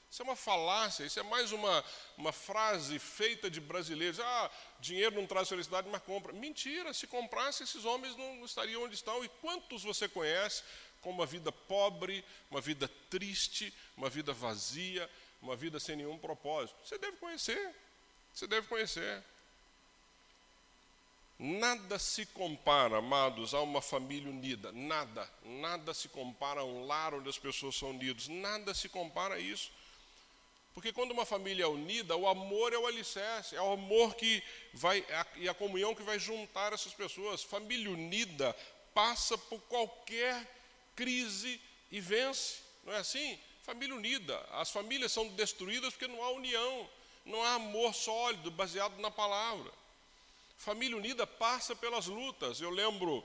Isso é uma falácia, isso é mais uma, uma frase feita de brasileiros. Ah, dinheiro não traz felicidade, mas compra. Mentira, se comprasse, esses homens não estariam onde estão. E quantos você conhece com uma vida pobre, uma vida triste, uma vida vazia, uma vida sem nenhum propósito? Você deve conhecer. Você deve conhecer. Nada se compara, amados, a uma família unida. Nada. Nada se compara a um lar onde as pessoas são unidas. Nada se compara a isso. Porque quando uma família é unida, o amor é o alicerce, é o amor que vai e a comunhão que vai juntar essas pessoas. Família unida passa por qualquer crise e vence. Não é assim? Família unida. As famílias são destruídas porque não há união não há amor sólido, baseado na palavra. Família unida passa pelas lutas. Eu lembro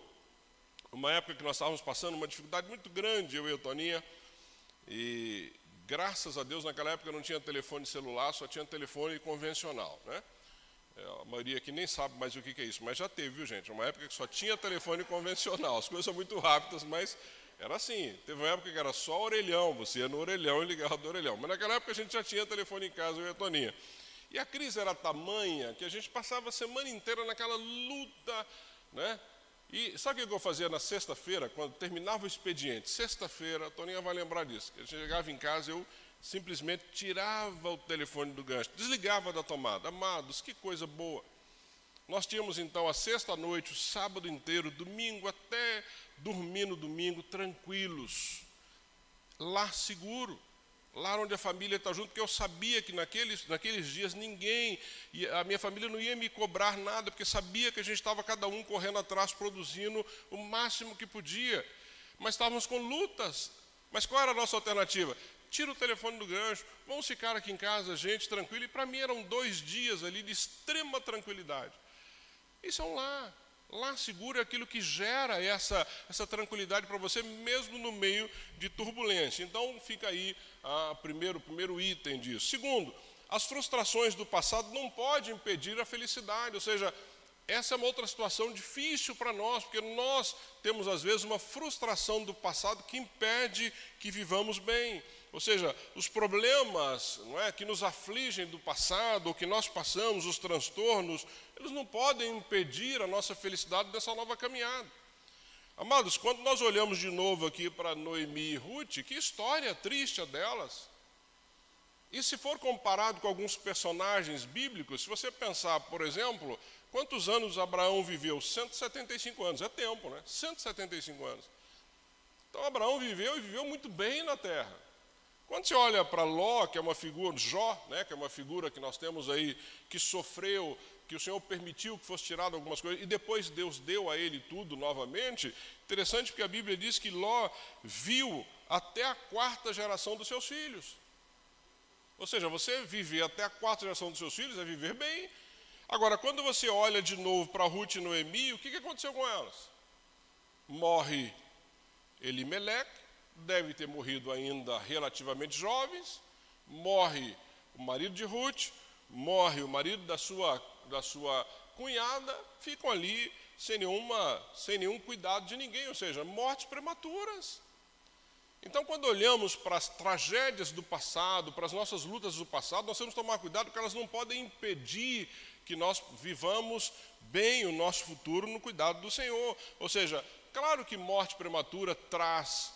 uma época que nós estávamos passando uma dificuldade muito grande, eu e a Toninha, e graças a Deus naquela época não tinha telefone celular, só tinha telefone convencional, né? É, a maioria aqui nem sabe mais o que é isso, mas já teve, viu gente? Uma época que só tinha telefone convencional, as coisas são muito rápidas, mas era assim. Teve uma época que era só orelhão, você ia no orelhão e ligava do orelhão. Mas naquela época a gente já tinha telefone em casa, eu e a Toninha. E a crise era tamanha que a gente passava a semana inteira naquela luta, né? E sabe o que eu fazia na sexta-feira, quando terminava o expediente? Sexta-feira, a Toninha vai lembrar disso. Eu chegava em casa, eu simplesmente tirava o telefone do gancho, desligava da tomada. Amados, que coisa boa. Nós tínhamos então a sexta-noite, o sábado inteiro, domingo até dormir no domingo tranquilos, lá seguro, lá onde a família está junto, porque eu sabia que naqueles, naqueles dias ninguém, a minha família não ia me cobrar nada, porque sabia que a gente estava cada um correndo atrás, produzindo o máximo que podia. Mas estávamos com lutas. Mas qual era a nossa alternativa? Tira o telefone do gancho, vamos ficar aqui em casa, gente, tranquilo. E para mim eram dois dias ali de extrema tranquilidade. Isso é um lar. Lá seguro é aquilo que gera essa, essa tranquilidade para você, mesmo no meio de turbulência. Então, fica aí o primeiro, primeiro item disso. Segundo, as frustrações do passado não podem impedir a felicidade, ou seja, essa é uma outra situação difícil para nós, porque nós temos às vezes uma frustração do passado que impede que vivamos bem. Ou seja, os problemas não é, que nos afligem do passado, ou que nós passamos, os transtornos, eles não podem impedir a nossa felicidade dessa nova caminhada. Amados, quando nós olhamos de novo aqui para Noemi e Ruth, que história triste a delas. E se for comparado com alguns personagens bíblicos, se você pensar, por exemplo, quantos anos Abraão viveu? 175 anos, é tempo, né? 175 anos. Então Abraão viveu e viveu muito bem na terra. Quando você olha para Ló, que é uma figura, Jó, né, que é uma figura que nós temos aí, que sofreu, que o Senhor permitiu que fosse tirado algumas coisas, e depois Deus deu a ele tudo novamente, interessante porque a Bíblia diz que Ló viu até a quarta geração dos seus filhos. Ou seja, você viver até a quarta geração dos seus filhos é viver bem. Agora, quando você olha de novo para Ruth e Noemi, o que, que aconteceu com elas? Morre Elimelec, deve ter morrido ainda relativamente jovens, morre o marido de Ruth, morre o marido da sua, da sua cunhada, ficam ali sem, nenhuma, sem nenhum cuidado de ninguém, ou seja, mortes prematuras. Então, quando olhamos para as tragédias do passado, para as nossas lutas do passado, nós temos que tomar cuidado porque elas não podem impedir que nós vivamos bem o nosso futuro no cuidado do Senhor. Ou seja, claro que morte prematura traz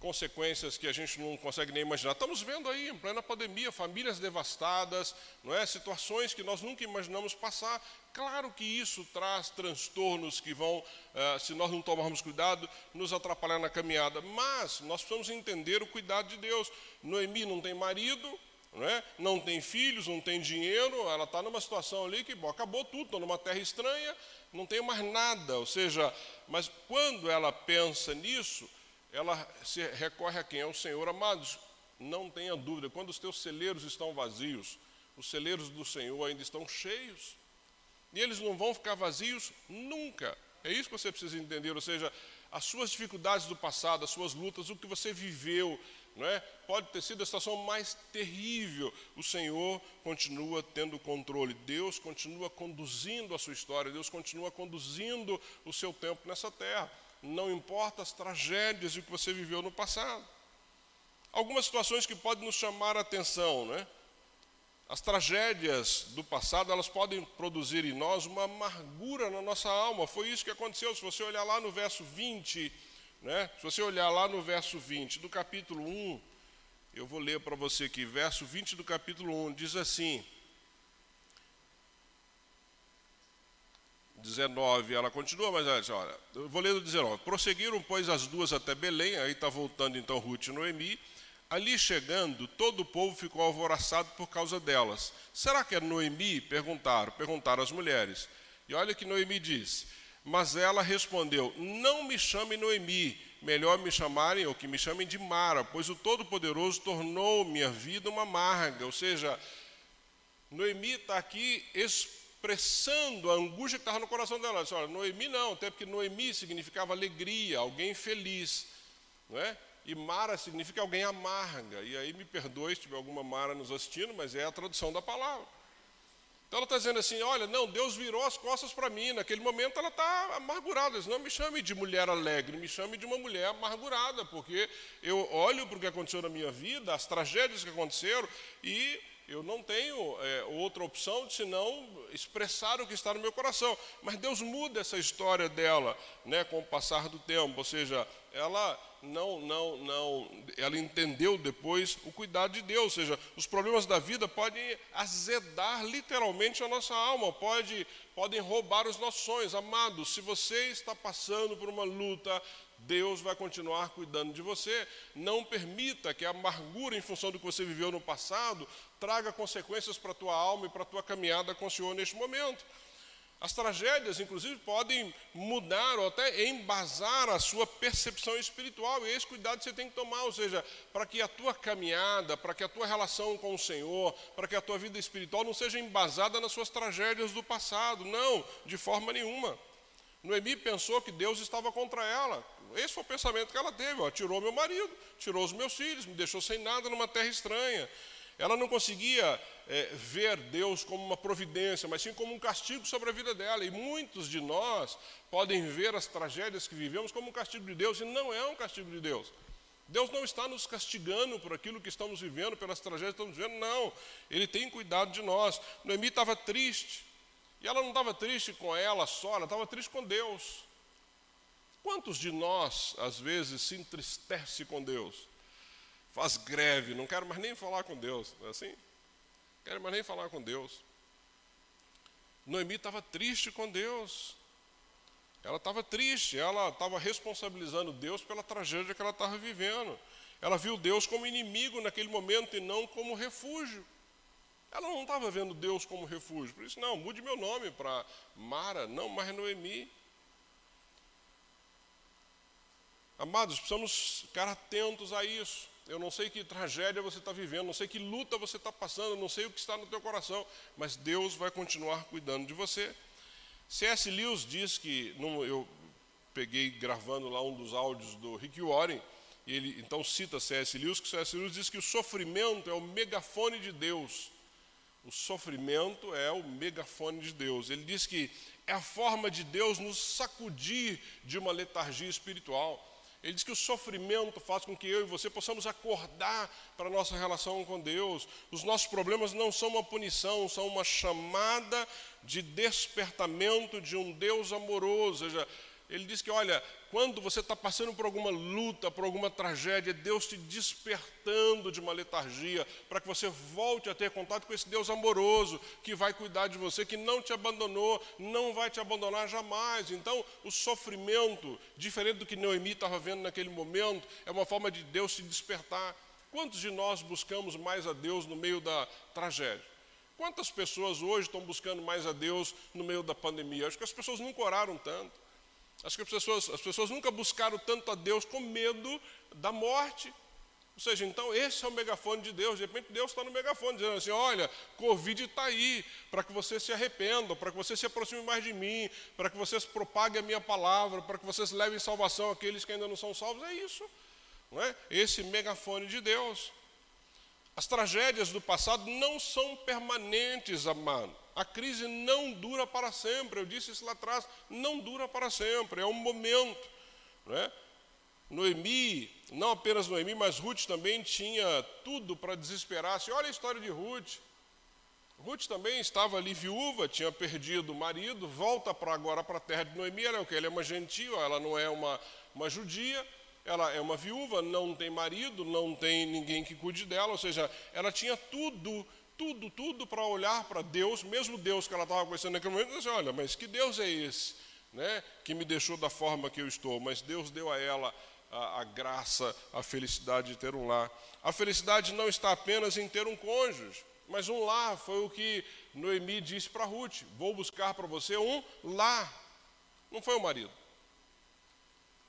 consequências que a gente não consegue nem imaginar. Estamos vendo aí, em plena pandemia, famílias devastadas, não é? situações que nós nunca imaginamos passar. Claro que isso traz transtornos que vão, eh, se nós não tomarmos cuidado, nos atrapalhar na caminhada. Mas nós precisamos entender o cuidado de Deus. Noemi não tem marido, não, é? não tem filhos, não tem dinheiro, ela está numa situação ali que bom, acabou tudo, estou numa terra estranha, não tenho mais nada. Ou seja, mas quando ela pensa nisso, ela se recorre a quem? Ao Senhor. Amados, não tenha dúvida, quando os teus celeiros estão vazios, os celeiros do Senhor ainda estão cheios. E eles não vão ficar vazios nunca. É isso que você precisa entender. Ou seja, as suas dificuldades do passado, as suas lutas, o que você viveu, não é? Pode ter sido a situação mais terrível. O Senhor continua tendo controle. Deus continua conduzindo a sua história. Deus continua conduzindo o seu tempo nessa terra. Não importa as tragédias e o que você viveu no passado. Algumas situações que podem nos chamar a atenção, não é? As tragédias do passado, elas podem produzir em nós uma amargura na nossa alma. Foi isso que aconteceu. Se você olhar lá no verso 20, né? se você olhar lá no verso 20 do capítulo 1, eu vou ler para você aqui, verso 20 do capítulo 1, diz assim: 19, ela continua, mas olha, eu vou ler do 19. Prosseguiram, pois, as duas até Belém, aí está voltando então Ruth e Noemi. Ali chegando, todo o povo ficou alvoroçado por causa delas. Será que é Noemi? Perguntaram, perguntaram as mulheres. E olha que Noemi disse. Mas ela respondeu: Não me chamem Noemi, melhor me chamarem, ou que me chamem de Mara, pois o Todo-Poderoso tornou minha vida uma amarga. Ou seja, Noemi está aqui expressando a angústia que estava no coração dela. Ela disse, Olha, Noemi não, até porque Noemi significava alegria, alguém feliz. Não é? E Mara significa alguém amarga. E aí me perdoe se tiver alguma Mara nos assistindo, mas é a tradução da palavra. Então ela está dizendo assim: olha, não, Deus virou as costas para mim. Naquele momento ela está amargurada. Diz, não me chame de mulher alegre, me chame de uma mulher amargurada, porque eu olho para o que aconteceu na minha vida, as tragédias que aconteceram, e eu não tenho é, outra opção senão expressar o que está no meu coração. Mas Deus muda essa história dela, né, com o passar do tempo. Ou seja, ela não, não, não, ela entendeu depois o cuidado de Deus, ou seja, os problemas da vida podem azedar literalmente a nossa alma, pode, podem roubar os nossos sonhos. Amado, se você está passando por uma luta, Deus vai continuar cuidando de você. Não permita que a amargura em função do que você viveu no passado traga consequências para a tua alma e para a tua caminhada com o Senhor neste momento. As tragédias, inclusive, podem mudar ou até embasar a sua percepção espiritual, e esse cuidado você tem que tomar, ou seja, para que a tua caminhada, para que a tua relação com o Senhor, para que a tua vida espiritual não seja embasada nas suas tragédias do passado, não, de forma nenhuma. Noemi pensou que Deus estava contra ela, esse foi o pensamento que ela teve: ó, tirou meu marido, tirou os meus filhos, me deixou sem nada numa terra estranha. Ela não conseguia é, ver Deus como uma providência, mas sim como um castigo sobre a vida dela. E muitos de nós podem ver as tragédias que vivemos como um castigo de Deus, e não é um castigo de Deus. Deus não está nos castigando por aquilo que estamos vivendo, pelas tragédias que estamos vivendo, não. Ele tem cuidado de nós. Noemi estava triste. E ela não estava triste com ela só, ela estava triste com Deus. Quantos de nós, às vezes, se entristece com Deus? faz greve, não quero mais nem falar com Deus, não é assim? Não quero mais nem falar com Deus. Noemi estava triste com Deus. Ela estava triste, ela estava responsabilizando Deus pela tragédia que ela estava vivendo. Ela viu Deus como inimigo naquele momento e não como refúgio. Ela não estava vendo Deus como refúgio. Por isso, não, mude meu nome para Mara, não mais Noemi. Amados, precisamos ficar atentos a isso. Eu não sei que tragédia você está vivendo, não sei que luta você está passando, não sei o que está no teu coração, mas Deus vai continuar cuidando de você. C.S. Lewis diz que, eu peguei gravando lá um dos áudios do Rick Warren, ele então cita C.S. Lewis, que C.S. Lewis diz que o sofrimento é o megafone de Deus. O sofrimento é o megafone de Deus. Ele diz que é a forma de Deus nos sacudir de uma letargia espiritual. Ele diz que o sofrimento faz com que eu e você possamos acordar para a nossa relação com Deus. Os nossos problemas não são uma punição, são uma chamada de despertamento de um Deus amoroso. Ou seja, ele diz que, olha, quando você está passando por alguma luta, por alguma tragédia, Deus te despertando de uma letargia, para que você volte a ter contato com esse Deus amoroso, que vai cuidar de você, que não te abandonou, não vai te abandonar jamais. Então, o sofrimento, diferente do que Noemi estava vendo naquele momento, é uma forma de Deus te despertar. Quantos de nós buscamos mais a Deus no meio da tragédia? Quantas pessoas hoje estão buscando mais a Deus no meio da pandemia? Acho que as pessoas nunca oraram tanto. Acho que as pessoas, as pessoas nunca buscaram tanto a Deus com medo da morte. Ou seja, então esse é o megafone de Deus. De repente Deus está no megafone, dizendo assim: olha, Covid está aí, para que você se arrependa, para que você se aproxime mais de mim, para que vocês propaguem a minha palavra, para que vocês levem salvação àqueles que ainda não são salvos. É isso. Não é? Esse megafone de Deus. As tragédias do passado não são permanentes, amado. A crise não dura para sempre. Eu disse isso lá atrás. Não dura para sempre. É um momento. Não é? Noemi, não apenas Noemi, mas Ruth também tinha tudo para desesperar-se. Olha a história de Ruth. Ruth também estava ali viúva, tinha perdido o marido, volta para agora para a terra de Noemi. Ela é o que? Ela é uma gentil, ela não é uma, uma judia ela é uma viúva, não tem marido, não tem ninguém que cuide dela, ou seja, ela tinha tudo, tudo, tudo para olhar para Deus, mesmo Deus que ela estava conhecendo naquele momento, assim, olha, mas que Deus é esse, né, que me deixou da forma que eu estou? Mas Deus deu a ela a, a graça, a felicidade de ter um lar. A felicidade não está apenas em ter um cônjuge, mas um lar foi o que Noemi disse para Ruth: vou buscar para você um lar. Não foi o marido.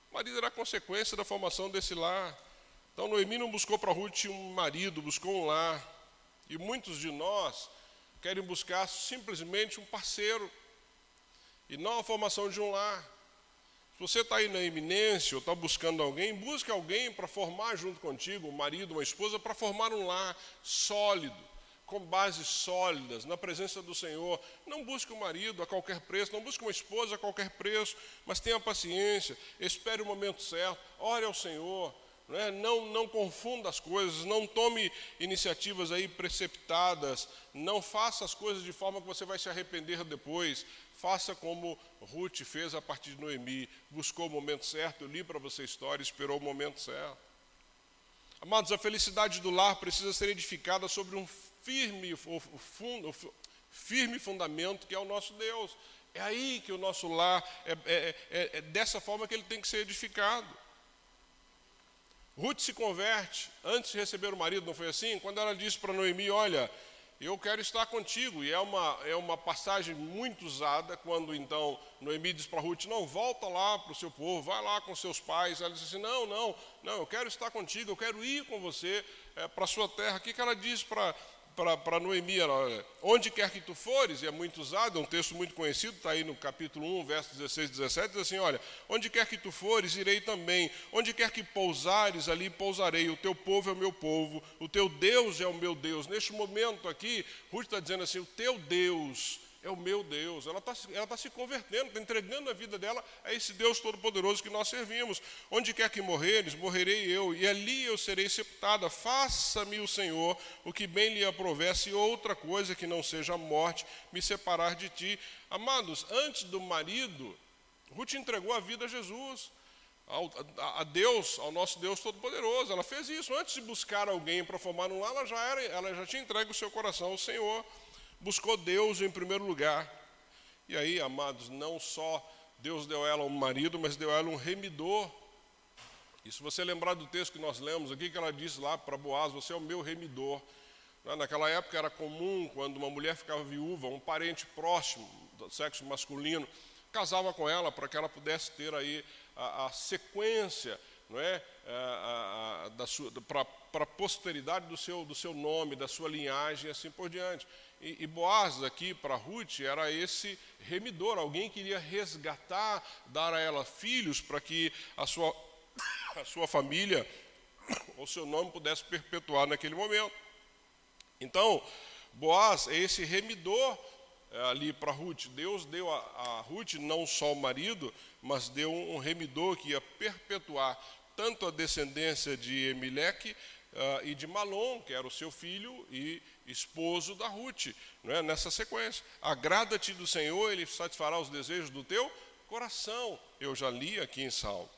O marido era consequência da formação desse lar. Então Noemi não buscou para Ruth um marido, buscou um lar. E muitos de nós querem buscar simplesmente um parceiro e não a formação de um lar. Se você está aí na iminência ou está buscando alguém, busque alguém para formar junto contigo, um marido, uma esposa, para formar um lar sólido com bases sólidas, na presença do Senhor. Não busque um marido a qualquer preço, não busque uma esposa a qualquer preço, mas tenha paciência, espere o momento certo, ore ao Senhor. Não, é? não, não confunda as coisas, não tome iniciativas aí preceptadas, não faça as coisas de forma que você vai se arrepender depois. Faça como Ruth fez a partir de Noemi, buscou o momento certo, eu li para você a história, esperou o momento certo. Amados, a felicidade do lar precisa ser edificada sobre um firme, firme fundamento que é o nosso Deus. É aí que o nosso lar, é, é, é, é dessa forma que ele tem que ser edificado. Ruth se converte antes de receber o marido, não foi assim? Quando ela disse para Noemi: Olha, eu quero estar contigo. E é uma, é uma passagem muito usada quando então Noemi diz para Ruth: Não, volta lá para o seu povo, vai lá com seus pais. Ela diz assim: Não, não, não, eu quero estar contigo, eu quero ir com você é, para a sua terra. O que, que ela diz para para Noemi, ela, onde quer que tu fores, e é muito usado, é um texto muito conhecido, está aí no capítulo 1, verso 16 e 17, diz assim, olha, onde quer que tu fores, irei também, onde quer que pousares, ali pousarei, o teu povo é o meu povo, o teu Deus é o meu Deus. Neste momento aqui, Ruth está dizendo assim, o teu Deus é o meu Deus. Ela está ela tá se convertendo, está entregando a vida dela a esse Deus Todo-Poderoso que nós servimos. Onde quer que morreres, morrerei eu, e ali eu serei sepultada. Faça-me o Senhor o que bem lhe aprovesse, outra coisa que não seja a morte, me separar de ti. Amados, antes do marido, Ruth entregou a vida a Jesus. A Deus, ao nosso Deus Todo-Poderoso. Ela fez isso antes de buscar alguém para formar um lar, ela já, era, ela já tinha entregue o seu coração ao Senhor buscou Deus em primeiro lugar. E aí, amados, não só Deus deu a ela um marido, mas deu a ela um remidor. E se você lembrar do texto que nós lemos aqui, que ela disse lá para Boaz: Você é o meu remidor. Né, naquela época era comum, quando uma mulher ficava viúva, um parente próximo do sexo masculino casava com ela para que ela pudesse ter aí a, a sequência não é, para a posteridade do seu, do seu nome, da sua linhagem e assim por diante. E, e Boaz aqui para Ruth era esse remidor, alguém que iria resgatar, dar a ela filhos para que a sua, a sua família, o seu nome pudesse perpetuar naquele momento. Então, Boaz é esse remidor é, ali para Ruth. Deus deu a, a Ruth não só o marido, mas deu um remidor que ia perpetuar tanto a descendência de Emeleque uh, e de Malom, que era o seu filho e esposo da Ruth, não é? nessa sequência. Agrada-te do Senhor, ele satisfará os desejos do teu coração. Eu já li aqui em Salmo.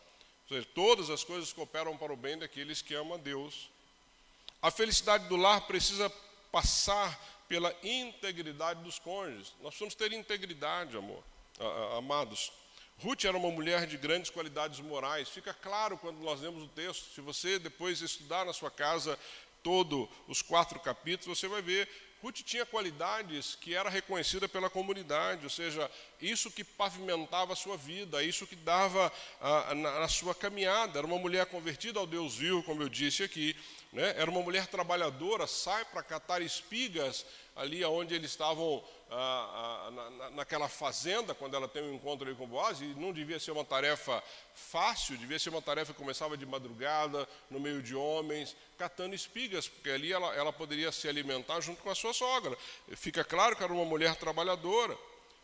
Ou seja, todas as coisas cooperam para o bem daqueles que amam a Deus. A felicidade do lar precisa passar pela integridade dos cônjuges. Nós precisamos ter integridade, amor, amados. Ruth era uma mulher de grandes qualidades morais. Fica claro quando nós lemos o texto. Se você depois estudar na sua casa todos os quatro capítulos, você vai ver Ruth tinha qualidades que era reconhecida pela comunidade, ou seja, isso que pavimentava a sua vida, isso que dava a, na, na, sua caminhada. Era uma mulher convertida ao Deus vivo, como eu disse aqui, né? era uma mulher trabalhadora, sai para catar espigas ali onde eles estavam ah, ah, na, naquela fazenda, quando ela tem um encontro ali com Boaz, e não devia ser uma tarefa fácil, devia ser uma tarefa que começava de madrugada, no meio de homens, catando espigas, porque ali ela, ela poderia se alimentar junto com a sua sogra. Fica claro que era uma mulher trabalhadora.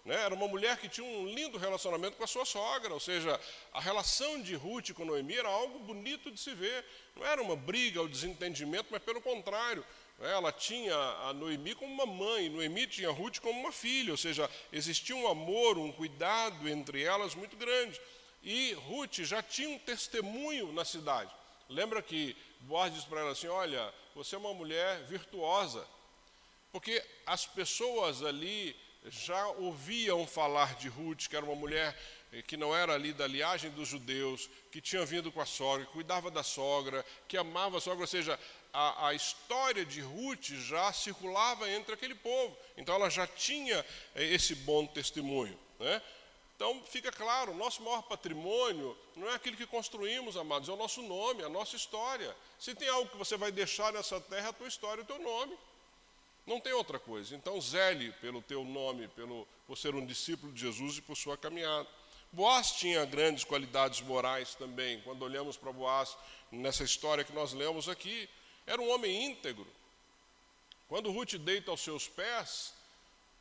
Né? Era uma mulher que tinha um lindo relacionamento com a sua sogra, ou seja, a relação de Ruth com Noemi era algo bonito de se ver. Não era uma briga ou desentendimento, mas pelo contrário, ela tinha a Noemi como uma mãe, Noemi tinha Ruth como uma filha, ou seja, existia um amor, um cuidado entre elas muito grande. E Ruth já tinha um testemunho na cidade. Lembra que Boaz disse para ela assim: Olha, você é uma mulher virtuosa. Porque as pessoas ali já ouviam falar de Ruth, que era uma mulher eh, que não era ali da liagem dos judeus, que tinha vindo com a sogra, que cuidava da sogra, que amava a sogra, ou seja, a, a, história de Ruth já circulava entre aquele povo. Então ela já tinha eh, esse bom testemunho. Né? Então fica claro, nosso maior patrimônio não é aquilo que construímos, amados, é o nosso nome, a nossa história. Se tem algo que você vai deixar nessa terra, é a tua história, o teu nome. Não tem outra coisa. Então zele pelo teu nome, pelo, por ser um discípulo de Jesus e por sua caminhada. Boaz tinha grandes qualidades morais também. Quando olhamos para Boaz nessa história que nós lemos aqui, era um homem íntegro. Quando Ruth deita aos seus pés,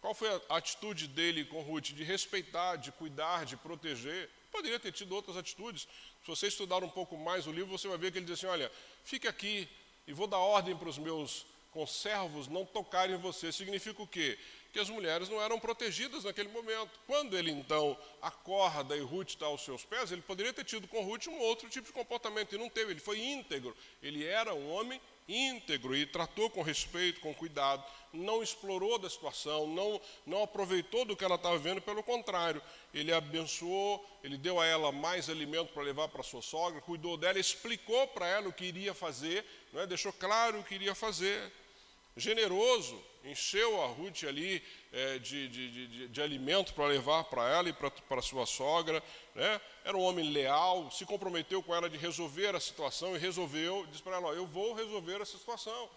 qual foi a atitude dele com Ruth? De respeitar, de cuidar, de proteger. Poderia ter tido outras atitudes. Se você estudar um pouco mais o livro, você vai ver que ele diz assim: olha, fique aqui e vou dar ordem para os meus conservos não tocarem em você. Significa o quê? Que as mulheres não eram protegidas naquele momento. Quando ele então acorda e Ruth está aos seus pés, ele poderia ter tido com Ruth um outro tipo de comportamento, e não teve. Ele foi íntegro. Ele era um homem íntegro e tratou com respeito, com cuidado, não explorou da situação, não, não aproveitou do que ela estava vendo, pelo contrário, ele abençoou, ele deu a ela mais alimento para levar para sua sogra, cuidou dela, explicou para ela o que iria fazer, é? deixou claro o que iria fazer. Generoso, encheu a Ruth ali é, de, de, de, de, alimento para levar para ela e para sua sogra. Né? Era um homem leal, se comprometeu com ela de resolver a situação e resolveu, disse para ela: ó, Eu vou resolver essa situação.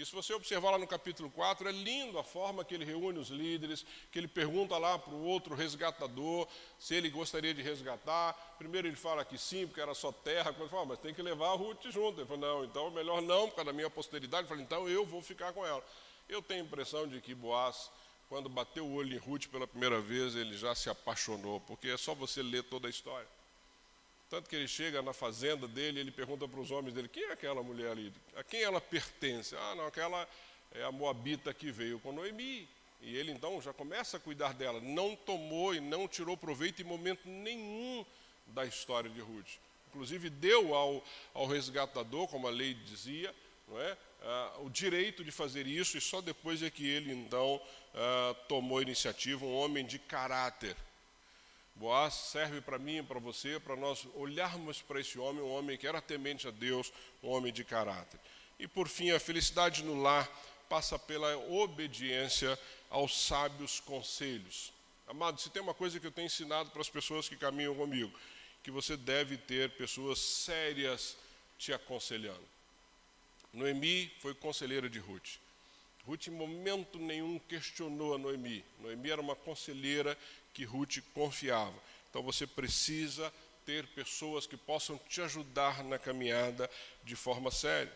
E se você observar lá no capítulo 4, é lindo a forma que ele reúne os líderes, que ele pergunta lá para o outro resgatador se ele gostaria de resgatar. Primeiro ele fala que sim, porque era só terra. Ele fala, mas tem que levar a Ruth junto. Ele falou, não, então melhor não, por causa da minha posteridade. Ele falou, então eu vou ficar com ela. Eu tenho a impressão de que Boaz, quando bateu o olho em Ruth pela primeira vez, ele já se apaixonou, porque é só você ler toda a história. Tanto que ele chega na fazenda dele, ele pergunta para os homens dele: quem é aquela mulher ali? A quem ela pertence? Ah, não, aquela é a Moabita que veio com Noemi. E ele então já começa a cuidar dela. Não tomou e não tirou proveito em momento nenhum da história de Ruth. Inclusive deu ao, ao resgatador, como a lei dizia, não é? Ah, o direito de fazer isso, e só depois é que ele então ah, tomou iniciativa, um homem de caráter. Boaz serve para mim para você, para nós olharmos para esse homem, um homem que era temente a Deus, um homem de caráter. E por fim, a felicidade no lar passa pela obediência aos sábios conselhos. Amado, se tem uma coisa que eu tenho ensinado para as pessoas que caminham comigo, que você deve ter pessoas sérias te aconselhando. Noemi foi conselheira de Ruth. Ruth em momento nenhum questionou a Noemi. Noemi era uma conselheira que Ruth confiava. Então você precisa ter pessoas que possam te ajudar na caminhada de forma séria.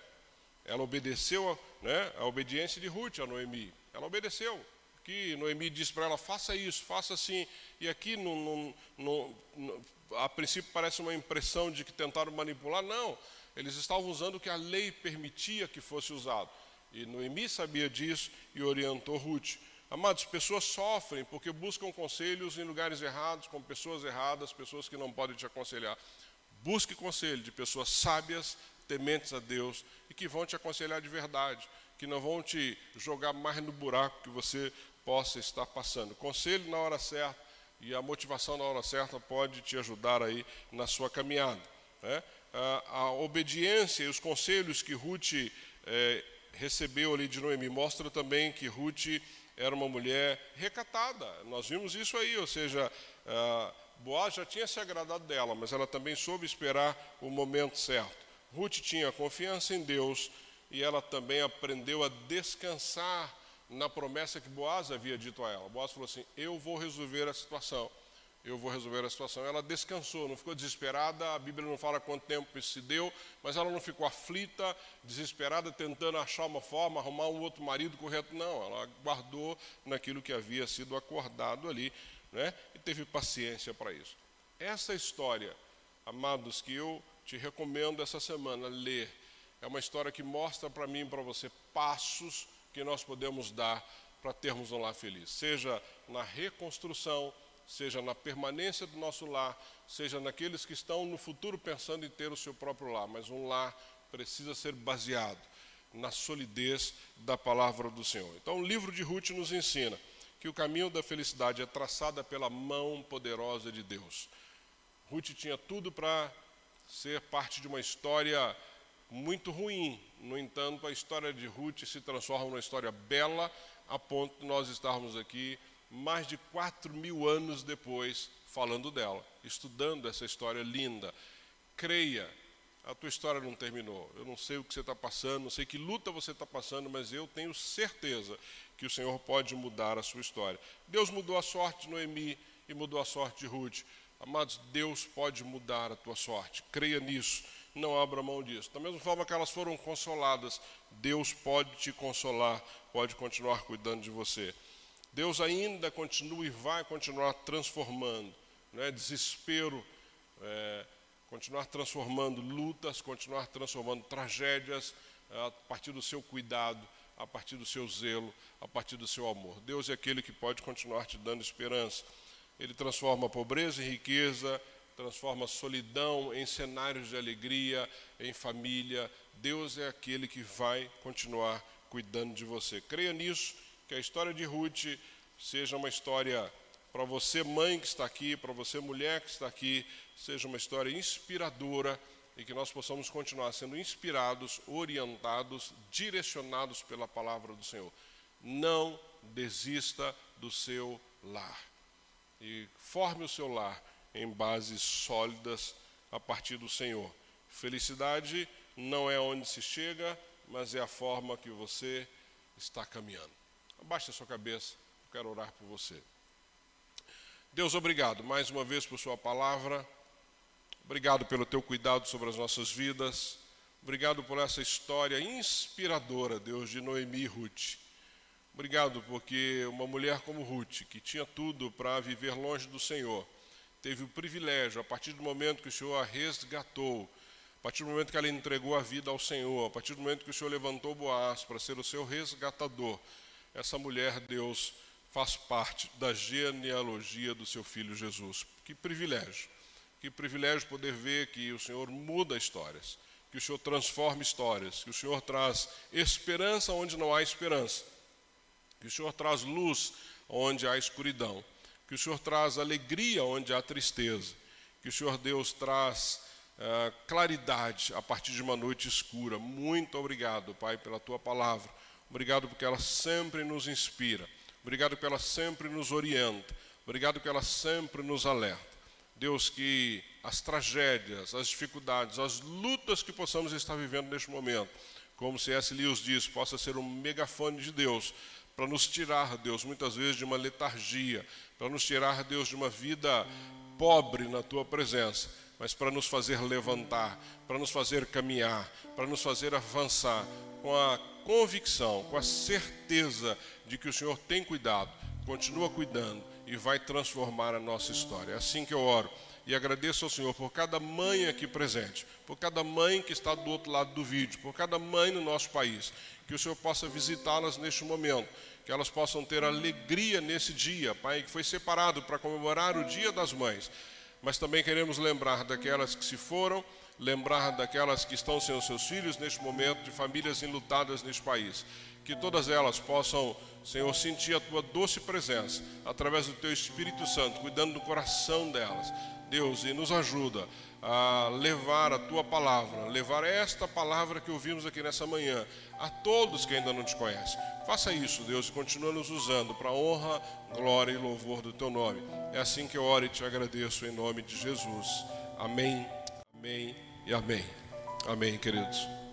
Ela obedeceu né, a obediência de Ruth a Noemi. Ela obedeceu. Que Noemi disse para ela: faça isso, faça assim. E aqui, no, no, no, a princípio, parece uma impressão de que tentaram manipular. Não, eles estavam usando o que a lei permitia que fosse usado. E Noemi sabia disso e orientou Ruth. Amados, pessoas sofrem porque buscam conselhos em lugares errados, com pessoas erradas, pessoas que não podem te aconselhar. Busque conselho de pessoas sábias, tementes a Deus e que vão te aconselhar de verdade, que não vão te jogar mais no buraco que você possa estar passando. Conselho na hora certa E a motivação na hora certa pode te ajudar aí na sua caminhada. Né? A, obediência e os conselhos que Ruth é, recebeu ali de Noemi mostra também que Ruth era uma mulher recatada. Nós vimos isso aí, ou seja, Boaz já tinha se agradado dela, mas ela também soube esperar o momento certo. Ruth tinha confiança em Deus e ela também aprendeu a descansar na promessa que Boaz havia dito a ela. Boaz falou assim: Eu vou resolver a situação. Eu vou resolver a situação. Ela descansou, não ficou desesperada. A Bíblia não fala quanto tempo isso se deu, mas ela não ficou aflita, desesperada, tentando achar uma forma, arrumar um outro marido correto. Não, ela guardou naquilo que havia sido acordado ali, né? E teve paciência para isso. Essa história, amados, que eu te recomendo essa semana ler, é uma história que mostra para mim e para você passos que nós podemos dar para termos um lar feliz, seja na reconstrução, seja na permanência do nosso lar, seja naqueles que estão no futuro pensando em ter o seu próprio lar, mas um lar precisa ser baseado na solidez da palavra do Senhor. Então, o livro de Ruth nos ensina que o caminho da felicidade é traçado pela mão poderosa de Deus. Ruth tinha tudo para ser parte de uma história muito ruim. No entanto, a história de Ruth se transforma numa história bela, a ponto de nós estarmos aqui mais de quatro mil anos depois falando dela, estudando essa história linda. Creia, a tua história não terminou. Eu não sei o que você está passando, não sei que luta você está passando, mas eu tenho certeza que o Senhor pode mudar a sua história. Deus mudou a sorte de Noemi e mudou a sorte de Ruth. Amados, Deus pode mudar a tua sorte. Creia nisso não abra mão disso. Da mesma forma que elas foram consoladas, Deus pode te consolar, pode continuar cuidando de você. Deus ainda continua e vai continuar transformando. Né? Desespero, é, continuar transformando lutas, continuar transformando tragédias é, a partir do seu cuidado, a partir do seu zelo, a partir do seu amor. Deus é aquele que pode continuar te dando esperança. Ele transforma pobreza em riqueza, transforma solidão em cenários de alegria, em família. Deus é aquele que vai continuar cuidando de você. Creia nisso, que a história de Ruth seja uma história para você, mãe que está aqui, para você, mulher que está aqui, seja uma história inspiradora e que nós possamos continuar sendo inspirados, orientados, direcionados pela palavra do Senhor. Não desista do seu lar. E forme o seu lar em bases sólidas a partir do Senhor. Felicidade não é onde se chega, mas é a forma que você está caminhando. Abaixe a sua cabeça, eu quero orar por você. Deus, obrigado mais uma vez por Sua palavra. Obrigado pelo teu cuidado sobre as nossas vidas. Obrigado por essa história inspiradora, Deus, de Noemi e Ruth. Obrigado porque uma mulher como Ruth, que tinha tudo para viver longe do Senhor, teve o privilégio, a partir do momento que o Senhor a resgatou, a partir do momento que ela entregou a vida ao Senhor, a partir do momento que o Senhor levantou Boaz para ser o seu resgatador, essa mulher, Deus, faz parte da genealogia do seu filho Jesus. Que privilégio, que privilégio poder ver que o Senhor muda histórias, que o Senhor transforma histórias, que o Senhor traz esperança onde não há esperança, que o Senhor traz luz onde há escuridão que o Senhor traz alegria onde há tristeza, que o Senhor Deus traz uh, claridade a partir de uma noite escura. Muito obrigado, Pai, pela tua palavra. Obrigado porque ela sempre nos inspira. Obrigado porque ela sempre nos orienta. Obrigado porque ela sempre nos alerta. Deus, que as tragédias, as dificuldades, as lutas que possamos estar vivendo neste momento, como C.S. Lewis diz, possa ser um megafone de Deus para nos tirar, Deus, muitas vezes de uma letargia, para nos tirar, Deus, de uma vida pobre na tua presença, mas para nos fazer levantar, para nos fazer caminhar, para nos fazer avançar com a convicção, com a certeza de que o Senhor tem cuidado, continua cuidando e vai transformar a nossa história. É assim que eu oro e agradeço ao Senhor por cada mãe aqui presente, por cada mãe que está do outro lado do vídeo, por cada mãe no nosso país que o Senhor possa visitá-las neste momento, que elas possam ter alegria nesse dia, Pai, que foi separado para comemorar o Dia das Mães. Mas também queremos lembrar daquelas que se foram, lembrar daquelas que estão sem os seus filhos neste momento, de famílias enlutadas neste país. Que todas elas possam, Senhor, sentir a tua doce presença através do teu Espírito Santo, cuidando do coração delas. Deus, e nos ajuda a levar a tua palavra, levar esta palavra que ouvimos aqui nessa manhã a todos que ainda não te conhecem. Faça isso, Deus, e continua nos usando para honra, glória e louvor do teu nome. É assim que eu oro e te agradeço em nome de Jesus. Amém, amém e amém. Amém, queridos.